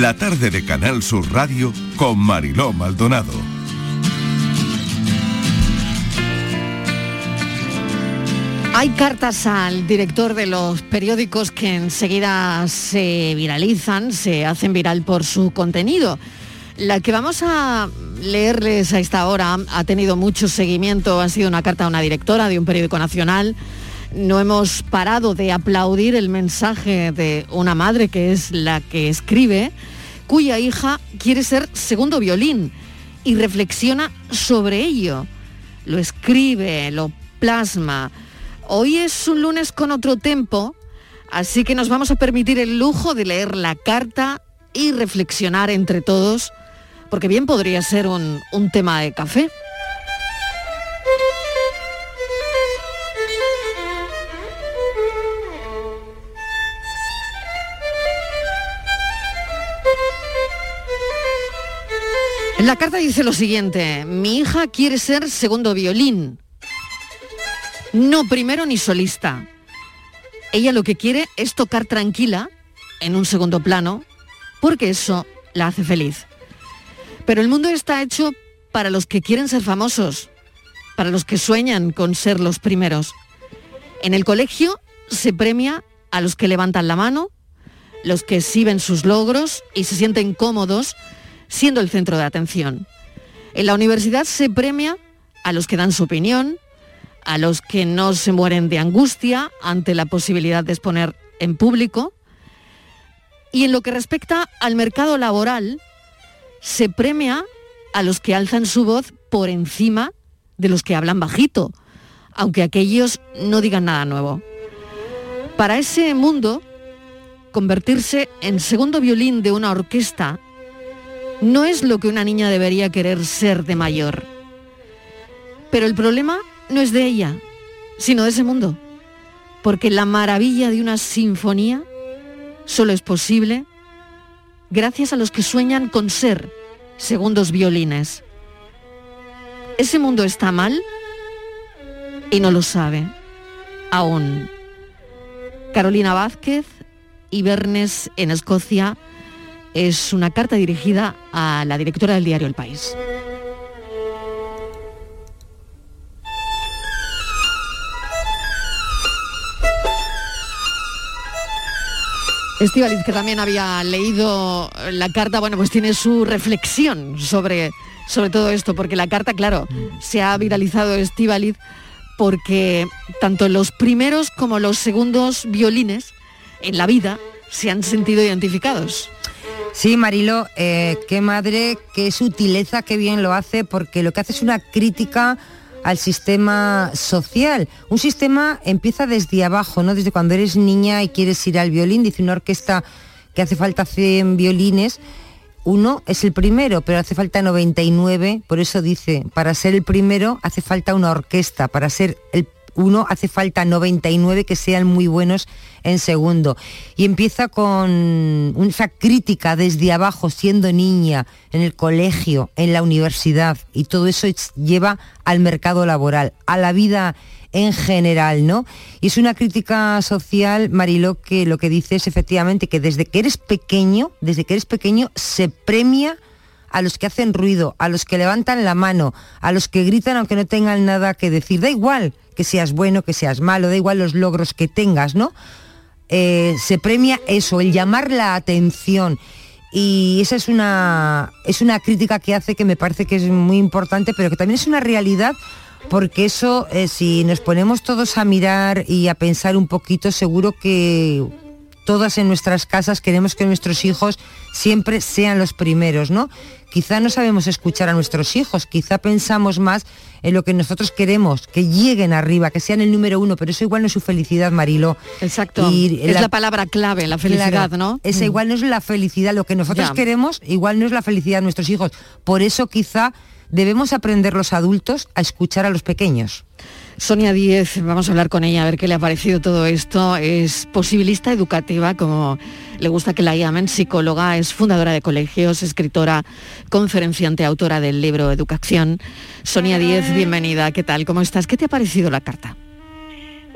La tarde de Canal Sur Radio con Mariló Maldonado. Hay cartas al director de los periódicos que enseguida se viralizan, se hacen viral por su contenido. La que vamos a leerles a esta hora ha tenido mucho seguimiento, ha sido una carta a una directora de un periódico nacional. No hemos parado de aplaudir el mensaje de una madre que es la que escribe, cuya hija quiere ser segundo violín y reflexiona sobre ello. Lo escribe, lo plasma. Hoy es un lunes con otro tempo, así que nos vamos a permitir el lujo de leer la carta y reflexionar entre todos porque bien podría ser un, un tema de café. La carta dice lo siguiente, mi hija quiere ser segundo violín, no primero ni solista. Ella lo que quiere es tocar tranquila, en un segundo plano, porque eso la hace feliz. Pero el mundo está hecho para los que quieren ser famosos, para los que sueñan con ser los primeros. En el colegio se premia a los que levantan la mano, los que exhiben sus logros y se sienten cómodos siendo el centro de atención. En la universidad se premia a los que dan su opinión, a los que no se mueren de angustia ante la posibilidad de exponer en público. Y en lo que respecta al mercado laboral, se premia a los que alzan su voz por encima de los que hablan bajito, aunque aquellos no digan nada nuevo. Para ese mundo, convertirse en segundo violín de una orquesta no es lo que una niña debería querer ser de mayor. Pero el problema no es de ella, sino de ese mundo, porque la maravilla de una sinfonía solo es posible gracias a los que sueñan con ser segundos violines. Ese mundo está mal y no lo sabe aún. Carolina Vázquez, Ibernes en Escocia, es una carta dirigida a la directora del diario El País. Estivaliz, que también había leído la carta, bueno, pues tiene su reflexión sobre, sobre todo esto, porque la carta, claro, se ha viralizado Estivaliz porque tanto los primeros como los segundos violines en la vida se han sentido identificados. Sí, Marilo, eh, qué madre, qué sutileza, qué bien lo hace, porque lo que hace es una crítica al sistema social. Un sistema empieza desde abajo, ¿no? Desde cuando eres niña y quieres ir al violín, dice una orquesta que hace falta 100 violines, uno es el primero, pero hace falta 99, por eso dice, para ser el primero hace falta una orquesta, para ser el uno hace falta 99 que sean muy buenos en segundo. Y empieza con esa crítica desde abajo, siendo niña, en el colegio, en la universidad, y todo eso lleva al mercado laboral, a la vida en general, ¿no? Y es una crítica social, Mariló, que lo que dice es efectivamente que desde que eres pequeño, desde que eres pequeño, se premia a los que hacen ruido, a los que levantan la mano, a los que gritan aunque no tengan nada que decir. Da igual que seas bueno, que seas malo, da igual los logros que tengas, ¿no? Eh, se premia eso, el llamar la atención. Y esa es una, es una crítica que hace que me parece que es muy importante, pero que también es una realidad porque eso, eh, si nos ponemos todos a mirar y a pensar un poquito, seguro que todas en nuestras casas queremos que nuestros hijos siempre sean los primeros, ¿no? Quizá no sabemos escuchar a nuestros hijos, quizá pensamos más en lo que nosotros queremos, que lleguen arriba, que sean el número uno, pero eso igual no es su felicidad, Marilo. Exacto. es la, palabra clave, la felicidad, ¿no? Esa mm. igual no es la felicidad, lo que nosotros queremos, igual no es la felicidad de nuestros hijos. Por eso quizá debemos aprender los adultos a escuchar a los pequeños. Sonia Díez, vamos a hablar con ella a ver qué le ha parecido todo esto. Es posibilista educativa, como le gusta que la llamen, psicóloga, es fundadora de colegios, escritora, conferenciante, autora del libro Educación. Sonia Díez, bienvenida. ¿Qué tal? ¿Cómo estás? ¿Qué te ha parecido la carta?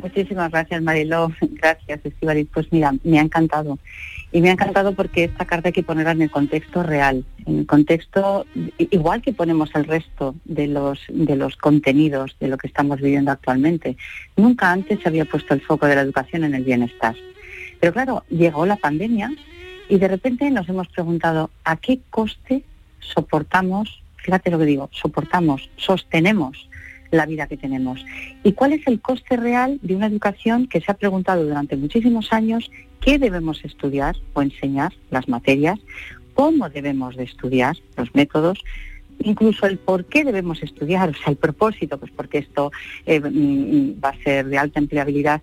Muchísimas gracias, Mariló. Gracias, Estivaliz. Pues mira, me ha encantado. Y me ha encantado porque esta carta hay que ponerla en el contexto real, en el contexto igual que ponemos el resto de los, de los contenidos de lo que estamos viviendo actualmente. Nunca antes se había puesto el foco de la educación en el bienestar. Pero claro, llegó la pandemia y de repente nos hemos preguntado a qué coste soportamos, fíjate lo que digo, soportamos, sostenemos la vida que tenemos. ¿Y cuál es el coste real de una educación que se ha preguntado durante muchísimos años qué debemos estudiar o enseñar, las materias, cómo debemos de estudiar, los métodos, incluso el por qué debemos estudiar, o sea, el propósito, pues porque esto eh, mm, va a ser de alta empleabilidad,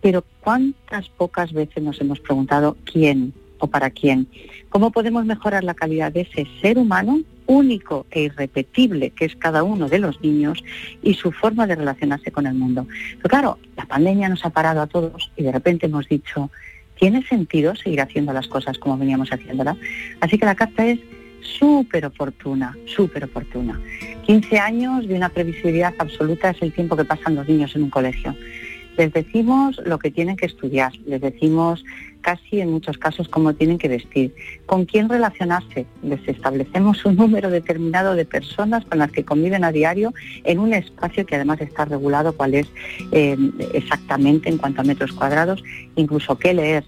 pero cuántas pocas veces nos hemos preguntado quién o para quién, cómo podemos mejorar la calidad de ese ser humano único e irrepetible que es cada uno de los niños y su forma de relacionarse con el mundo. Pero claro, la pandemia nos ha parado a todos y de repente hemos dicho, ¿tiene sentido seguir haciendo las cosas como veníamos haciéndolas? Así que la carta es súper oportuna, súper oportuna. 15 años de una previsibilidad absoluta es el tiempo que pasan los niños en un colegio. Les decimos lo que tienen que estudiar, les decimos casi en muchos casos cómo tienen que vestir, con quién relacionarse. Les establecemos un número determinado de personas con las que conviven a diario en un espacio que además está regulado cuál es eh, exactamente en cuanto a metros cuadrados, incluso qué leer.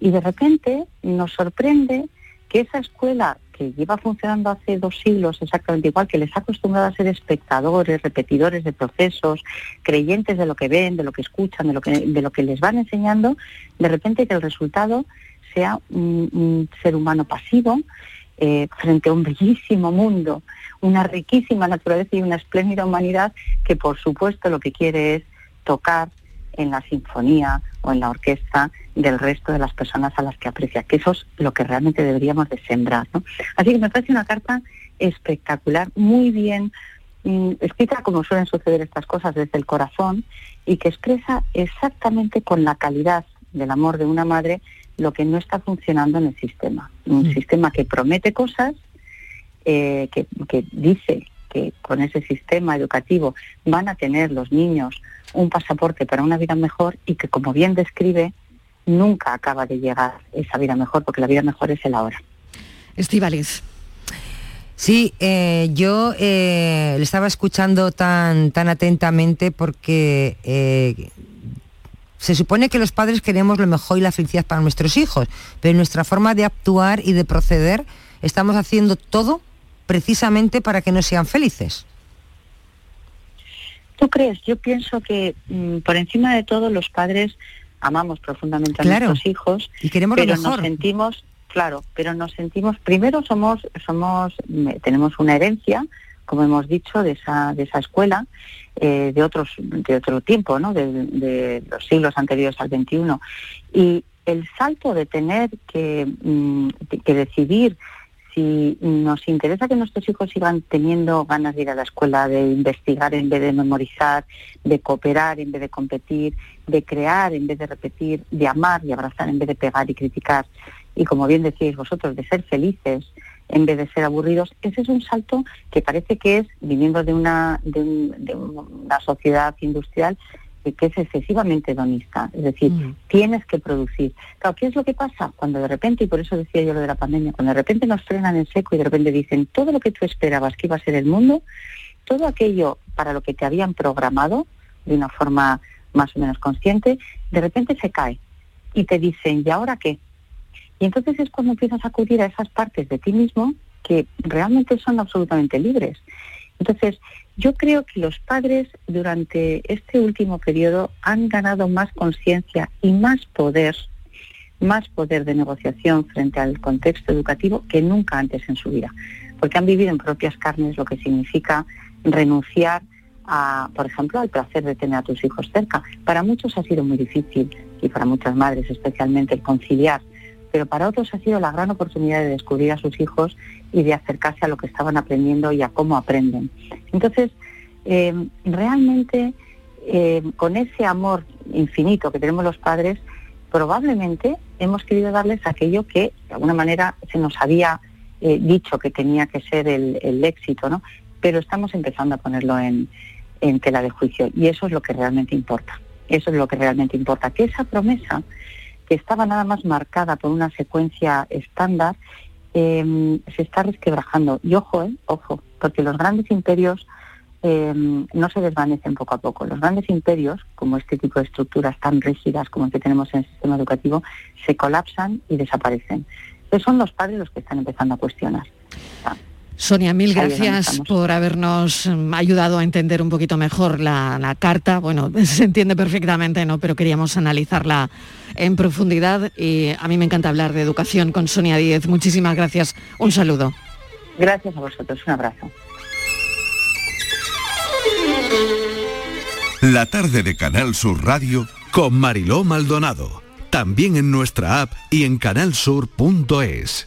Y de repente nos sorprende que esa escuela que lleva funcionando hace dos siglos exactamente igual, que les ha acostumbrado a ser espectadores, repetidores de procesos, creyentes de lo que ven, de lo que escuchan, de lo que, de lo que les van enseñando, de repente que el resultado sea un, ser humano pasivo eh, frente a un bellísimo mundo, una riquísima naturaleza y una espléndida humanidad que por supuesto lo que quiere es tocar en la sinfonía o en la orquesta del resto de las personas a las que aprecia, que eso es lo que realmente deberíamos de sembrar. Así que me parece una carta espectacular, muy bien mm, escrita como suelen suceder estas cosas desde el corazón y que expresa exactamente con la calidad del amor de una madre lo que no está funcionando en el sistema. Un mm. sistema que promete cosas, eh, que, que dice que con ese sistema educativo van a tener los niños un pasaporte para una vida mejor y que, como bien describe, nunca acaba de llegar esa vida mejor, porque la vida mejor es el ahora. Estivaliz. Sí, eh, yo eh, le estaba escuchando tan, tan atentamente porque eh, se supone que los padres queremos lo mejor y la felicidad para nuestros hijos, pero en nuestra forma de actuar y de proceder estamos haciendo todo precisamente para que no sean felices. ¿Tú crees? Yo pienso que mm, por encima de todo los padres amamos profundamente a nuestros hijos, y queremos pero lo mejor. nos sentimos, claro, pero nos sentimos, primero somos, somos, tenemos una herencia, como hemos dicho, de esa, de esa escuela, eh, de otros, de otro tiempo, ¿no? De, de, los siglos anteriores al XXI. Y el salto de tener que, mm, que decidir si nos interesa que nuestros hijos sigan teniendo ganas de ir a la escuela, de investigar en vez de memorizar, de cooperar en vez de competir, de crear en vez de repetir, de amar y abrazar en vez de pegar y criticar, y como bien decíais vosotros, de ser felices en vez de ser aburridos, ese es un salto que parece que es, viniendo de una, de una sociedad industrial, que es excesivamente hedonista, es decir, mm. tienes que producir. Claro, ¿qué es lo que pasa? Cuando de repente, y por eso decía yo lo de la pandemia, cuando de repente nos frenan en seco y de repente dicen todo lo que tú esperabas que iba a ser el mundo, todo aquello para lo que te habían programado de una forma más o menos consciente, de repente se cae y te dicen, ¿y ahora qué? Y entonces es cuando empiezas a acudir a esas partes de ti mismo que realmente son absolutamente libres. Entonces, yo creo que los padres durante este último periodo han ganado más conciencia y más poder, más poder de negociación frente al contexto educativo que nunca antes en su vida, porque han vivido en propias carnes lo que significa renunciar a, por ejemplo, al placer de tener a tus hijos cerca. Para muchos ha sido muy difícil y para muchas madres especialmente el conciliar pero para otros ha sido la gran oportunidad de descubrir a sus hijos y de acercarse a lo que estaban aprendiendo y a cómo aprenden. Entonces, eh, realmente eh, con ese amor infinito que tenemos los padres, probablemente hemos querido darles aquello que de alguna manera se nos había eh, dicho que tenía que ser el, éxito, ¿no? Pero estamos empezando a ponerlo en, en tela de juicio y eso es lo que realmente importa. Eso es lo que realmente importa, que esa promesa que estaba nada más marcada por una secuencia estándar, em, se está resquebrajando. Y ojo, eh, ojo, porque los grandes imperios em, no se desvanecen poco a poco. Los grandes imperios, como este tipo de estructuras tan rígidas como el que tenemos en el sistema educativo, se colapsan y desaparecen. Entonces son los padres los que están empezando a cuestionar. Sonia, mil gracias por habernos mm, ayudado a entender un poquito mejor la, carta. Bueno, se entiende perfectamente, ¿no? Pero queríamos analizarla en profundidad y a mí me encanta hablar de educación con Sonia Díez. Muchísimas gracias. Un saludo. Gracias a vosotros. Un abrazo. La tarde de Canal Sur Radio con Mariló Maldonado. También en nuestra app y en canalsur.es.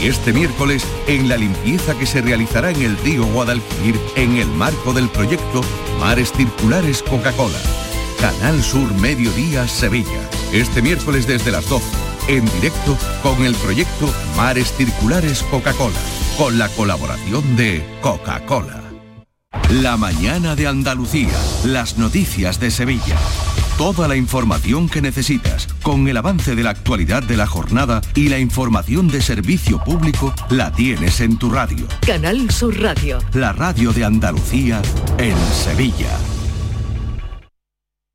y este miércoles en la limpieza que se realizará en el río Guadalquivir en el marco del proyecto Mares Circulares Coca-Cola. Canal Sur Mediodía Sevilla. Este miércoles desde las 12, en directo con el proyecto Mares Circulares Coca-Cola, con la colaboración de Coca-Cola. La mañana de Andalucía, las noticias de Sevilla. Toda la información que necesitas, con el avance de la actualidad de la jornada y la información de servicio público, la tienes en tu radio. Canal Sur Radio. La radio de Andalucía en Sevilla.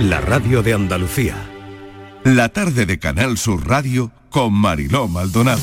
la radio de Andalucía. La tarde de Canal Sur Radio con Mariló Maldonado.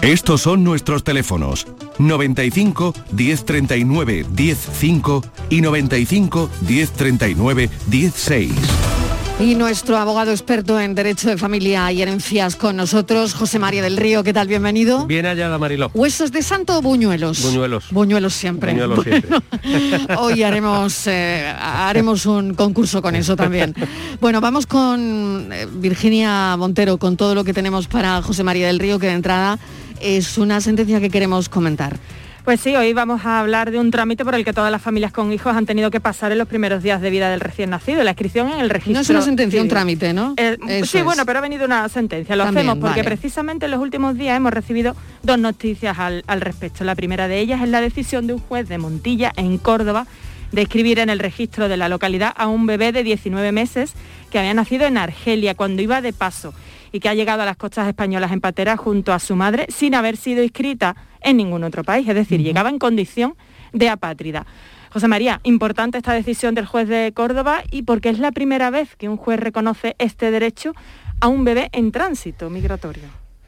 Estos son nuestros teléfonos 95 1039 105 y 95 1039 16. Y nuestro abogado experto en Derecho de Familia y Herencias con nosotros, José María del Río. ¿Qué tal? Bienvenido. Bien hallada, Mariló. ¿Huesos de santo o buñuelos? Buñuelos. Buñuelos siempre. Buñuelos siempre. Hoy haremos, eh, haremos un concurso con eso también. Bueno, vamos con eh, Virginia Montero, con todo lo que tenemos para José María del Río, que de entrada es una sentencia que queremos comentar. Pues sí, hoy vamos a hablar de un trámite por el que todas las familias con hijos han tenido que pasar en los primeros días de vida del recién nacido, la inscripción en el registro. No es una sentencia, un trámite, ¿no? Eh, sí, es. bueno, pero ha venido una sentencia. Lo También, hacemos porque vale. precisamente en los últimos días hemos recibido dos noticias al, al respecto. La primera de ellas es la decisión de un juez de Montilla, en Córdoba, de escribir en el registro de la localidad a un bebé de 19 meses que había nacido en Argelia cuando iba de paso y que ha llegado a las costas españolas en patera junto a su madre sin haber sido inscrita en ningún otro país, es decir, llegaba en condición de apátrida. José María, importante esta decisión del juez de Córdoba y porque es la primera vez que un juez reconoce este derecho a un bebé en tránsito migratorio.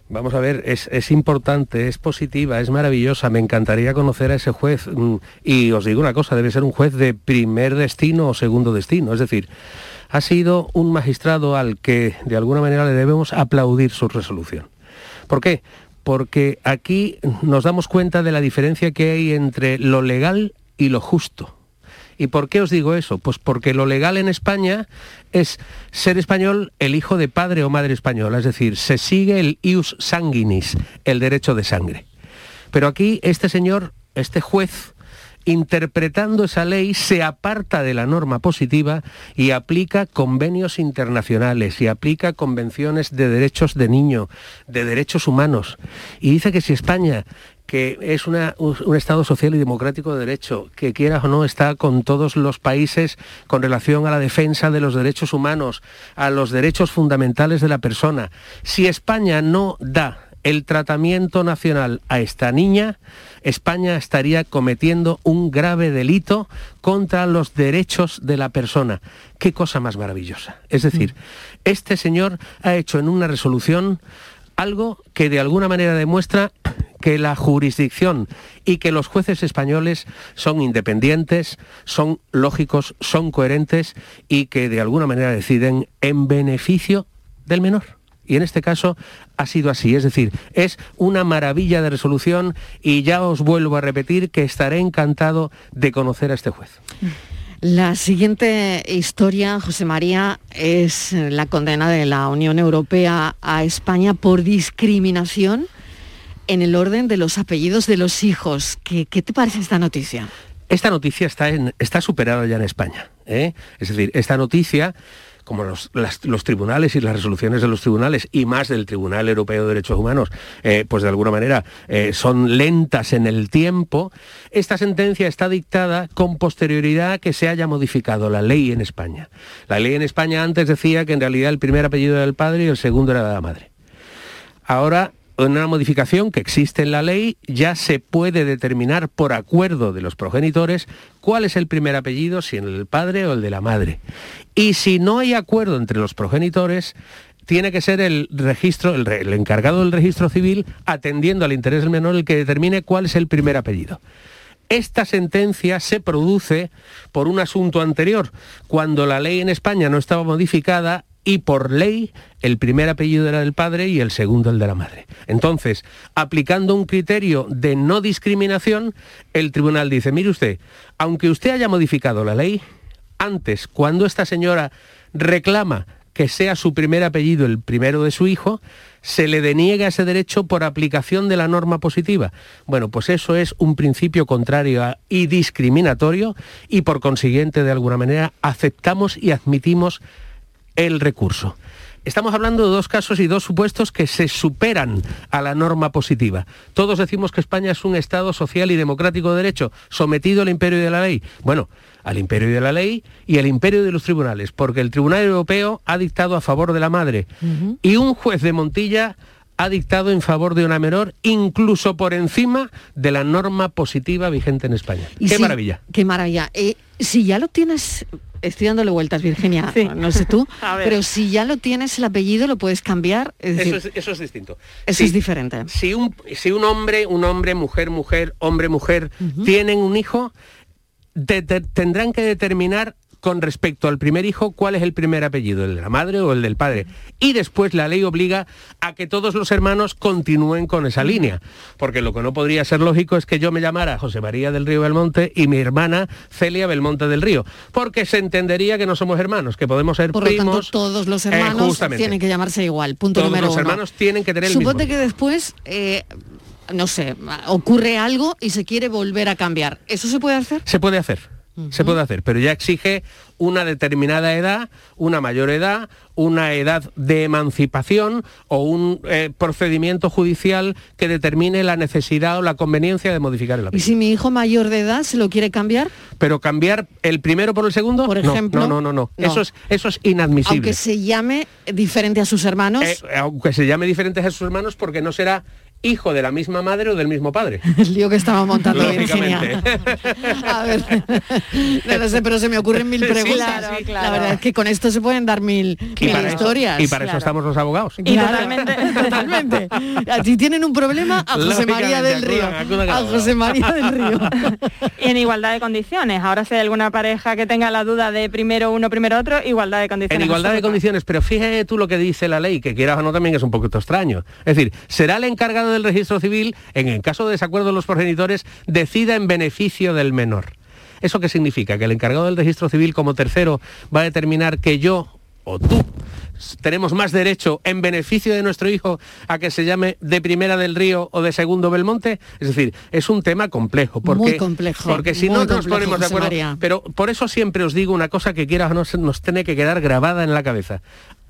Vamos a ver, es, es importante, es positiva, es maravillosa. Me encantaría conocer a ese juez. mm, Y os digo una cosa, debe ser un juez de primer destino o segundo destino. Es decir, ha sido un magistrado al que de alguna manera le debemos aplaudir su resolución. ¿Por qué? Porque aquí nos damos cuenta de la diferencia que hay entre lo legal y lo justo. ¿Y por qué os digo eso? Pues porque lo legal en España es ser español el hijo de padre o madre española, es decir, se sigue el ius sanguinis, el derecho de sangre. Pero aquí este señor, este juez, interpretando esa ley, se aparta de la norma positiva y aplica convenios internacionales y aplica convenciones de derechos de niño, de derechos humanos. Y dice que si España que es un Estado social y democrático de derecho, que quieras o no está con todos los países con relación a la defensa de los derechos humanos, a los derechos fundamentales de la persona. Si España no da el tratamiento nacional a esta niña, España estaría cometiendo un grave delito contra los derechos de la persona. Qué cosa más maravillosa. Es decir, este señor ha hecho en una resolución algo que de alguna manera demuestra que la jurisdicción y que los jueces españoles son independientes, son lógicos, son coherentes y que de alguna manera deciden en beneficio del menor. Y en este caso ha sido así, es decir, es una maravilla de resolución y ya os vuelvo a repetir que estaré encantado de conocer a este juez. La siguiente historia, José María, es la condena de la Unión Europea a España por discriminación en el orden de los apellidos de los hijos. ¿Qué, qué te parece esta noticia? Esta noticia está, en, está superada ya en España. ¿eh? Es decir, esta noticia como los, tribunales y las resoluciones de los tribunales y más del Tribunal Europeo de Derechos Humanos, eh, pues de alguna manera eh, son lentas en el tiempo, esta sentencia está dictada con posterioridad a que se haya modificado la ley en España. La ley en España antes decía que en realidad el primer apellido era del padre y el segundo era la madre. Ahora una modificación que existe en la ley, ya se puede determinar por acuerdo de los progenitores cuál es el primer apellido, si el del padre o el de la madre. Y si no hay acuerdo entre los progenitores, tiene que ser el registro, el, el encargado del registro civil, atendiendo al interés del menor, el que determine cuál es el primer apellido. Esta sentencia se produce por un asunto anterior, cuando la ley en España no estaba modificada y por ley el primer apellido era del padre y el segundo el de la madre. Entonces, aplicando un criterio de no discriminación, el tribunal dice, mire usted, aunque usted haya modificado la ley, antes, cuando esta señora reclama que sea su primer apellido el primero de su hijo, se le deniega ese derecho por aplicación de la norma positiva. Bueno, pues eso es un principio contrario y discriminatorio y por consiguiente, de alguna manera, aceptamos y admitimos el recurso. Estamos hablando de dos casos y dos supuestos que se superan a la norma positiva. Todos decimos que España es un Estado social y democrático de derecho, sometido al imperio de la ley. Bueno, al imperio de la ley y al imperio de los tribunales, porque el Tribunal Europeo ha dictado a favor de la madre y un juez de Montilla ha dictado en favor de una menor, incluso por encima de la norma positiva vigente en España. ¡Qué maravilla! ¡Qué maravilla! Eh, si ya lo tienes estoy dándole vueltas, Virginia, no sé tú, pero si ya lo tienes el apellido, lo puedes cambiar. eso, es, distinto. Eso es diferente. Si un, si un hombre, un hombre, mujer, mujer, hombre, mujer, tienen un hijo, tendrán que determinar con respecto al primer hijo cuál es el primer apellido, el de la madre o el del padre. Y después la ley obliga a que todos los hermanos continúen con esa línea. Porque lo que no podría ser lógico es que yo me llamara José María del Río Belmonte y mi hermana Celia Belmonte del Río. Porque se entendería que no somos hermanos, que podemos ser Por primos. Lo tanto, todos los hermanos tienen que llamarse igual. Punto todos número los hermanos tienen que tener el Suponte que después... Eh, no sé, ocurre algo y se quiere volver a cambiar. ¿Eso se puede hacer? Se puede hacer se puede hacer, pero ya exige una determinada edad, una mayor edad, una edad de emancipación o un eh, procedimiento judicial que determine la necesidad o la conveniencia de modificar el apellido. ¿Y si mi hijo mayor de edad se lo quiere cambiar? Pero cambiar el primero por el segundo, por ejemplo, no, no, no, no, Eso, es, eso es inadmisible. Aunque se llame diferente a sus hermanos. Eh, aunque se llame diferente a sus hermanos porque no será hijo de la misma madre o del mismo padre. El lío que estaba montando Virginia. A ver, no, sé, pero se me ocurren mil preguntas. La verdad es que con esto se pueden dar mil, historias. y para eso estamos los abogados. Y totalmente, totalmente. Si tienen un problema, a José María del Río. A José María del Río. y en igualdad de condiciones. Ahora si hay alguna pareja que tenga la duda de primero uno, primero otro, igualdad de condiciones. En igualdad de condiciones, pero fíjate tú lo que dice la ley, que quieras o no también es un poquito extraño. Es decir, será el encargado del registro civil, en el caso de desacuerdo de los progenitores, decida en beneficio del menor. ¿Eso qué significa? Que el encargado del registro civil como tercero va a determinar que yo o tú tenemos más derecho en beneficio de nuestro hijo a que se llame de primera del río o de segundo Belmonte? Es decir, es un tema complejo. Porque, muy complejo. Porque si no nos ponemos de acuerdo. Pero por eso siempre os digo una cosa que quiera no nos tiene que quedar grabada en la cabeza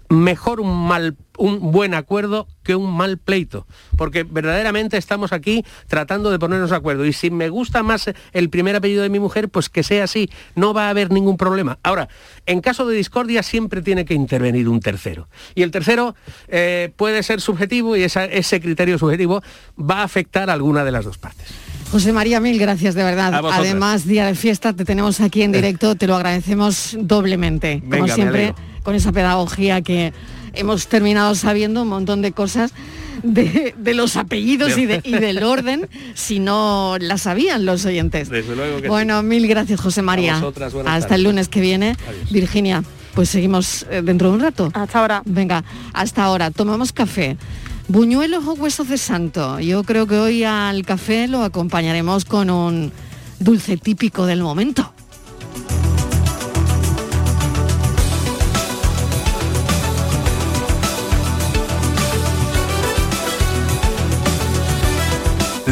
mejor un mal un buen acuerdo que un mal pleito, porque verdaderamente estamos aquí tratando de ponernos de acuerdo y si me gusta más el primer apellido de mi mujer, pues que sea así, no va a haber ningún problema. Ahora, en caso de discordia siempre tiene que intervenir un tercero y el tercero eh, puede ser subjetivo y ese criterio subjetivo va a afectar a alguna de las dos partes. José María, mil gracias de verdad. Además, día de fiesta, te tenemos aquí en directo, te lo agradecemos doblemente, como siempre, con esa pedagogía que hemos terminado sabiendo un montón de cosas de, los apellidos y, del orden si no la sabían los oyentes. bueno, mil gracias José María. hasta el lunes que viene. Virginia, pues seguimos eh, dentro de un rato. Hasta ahora. Venga, hasta ahora. Tomamos café. Buñuelos o huesos de santo. Yo creo que hoy al café lo acompañaremos con un dulce típico del momento.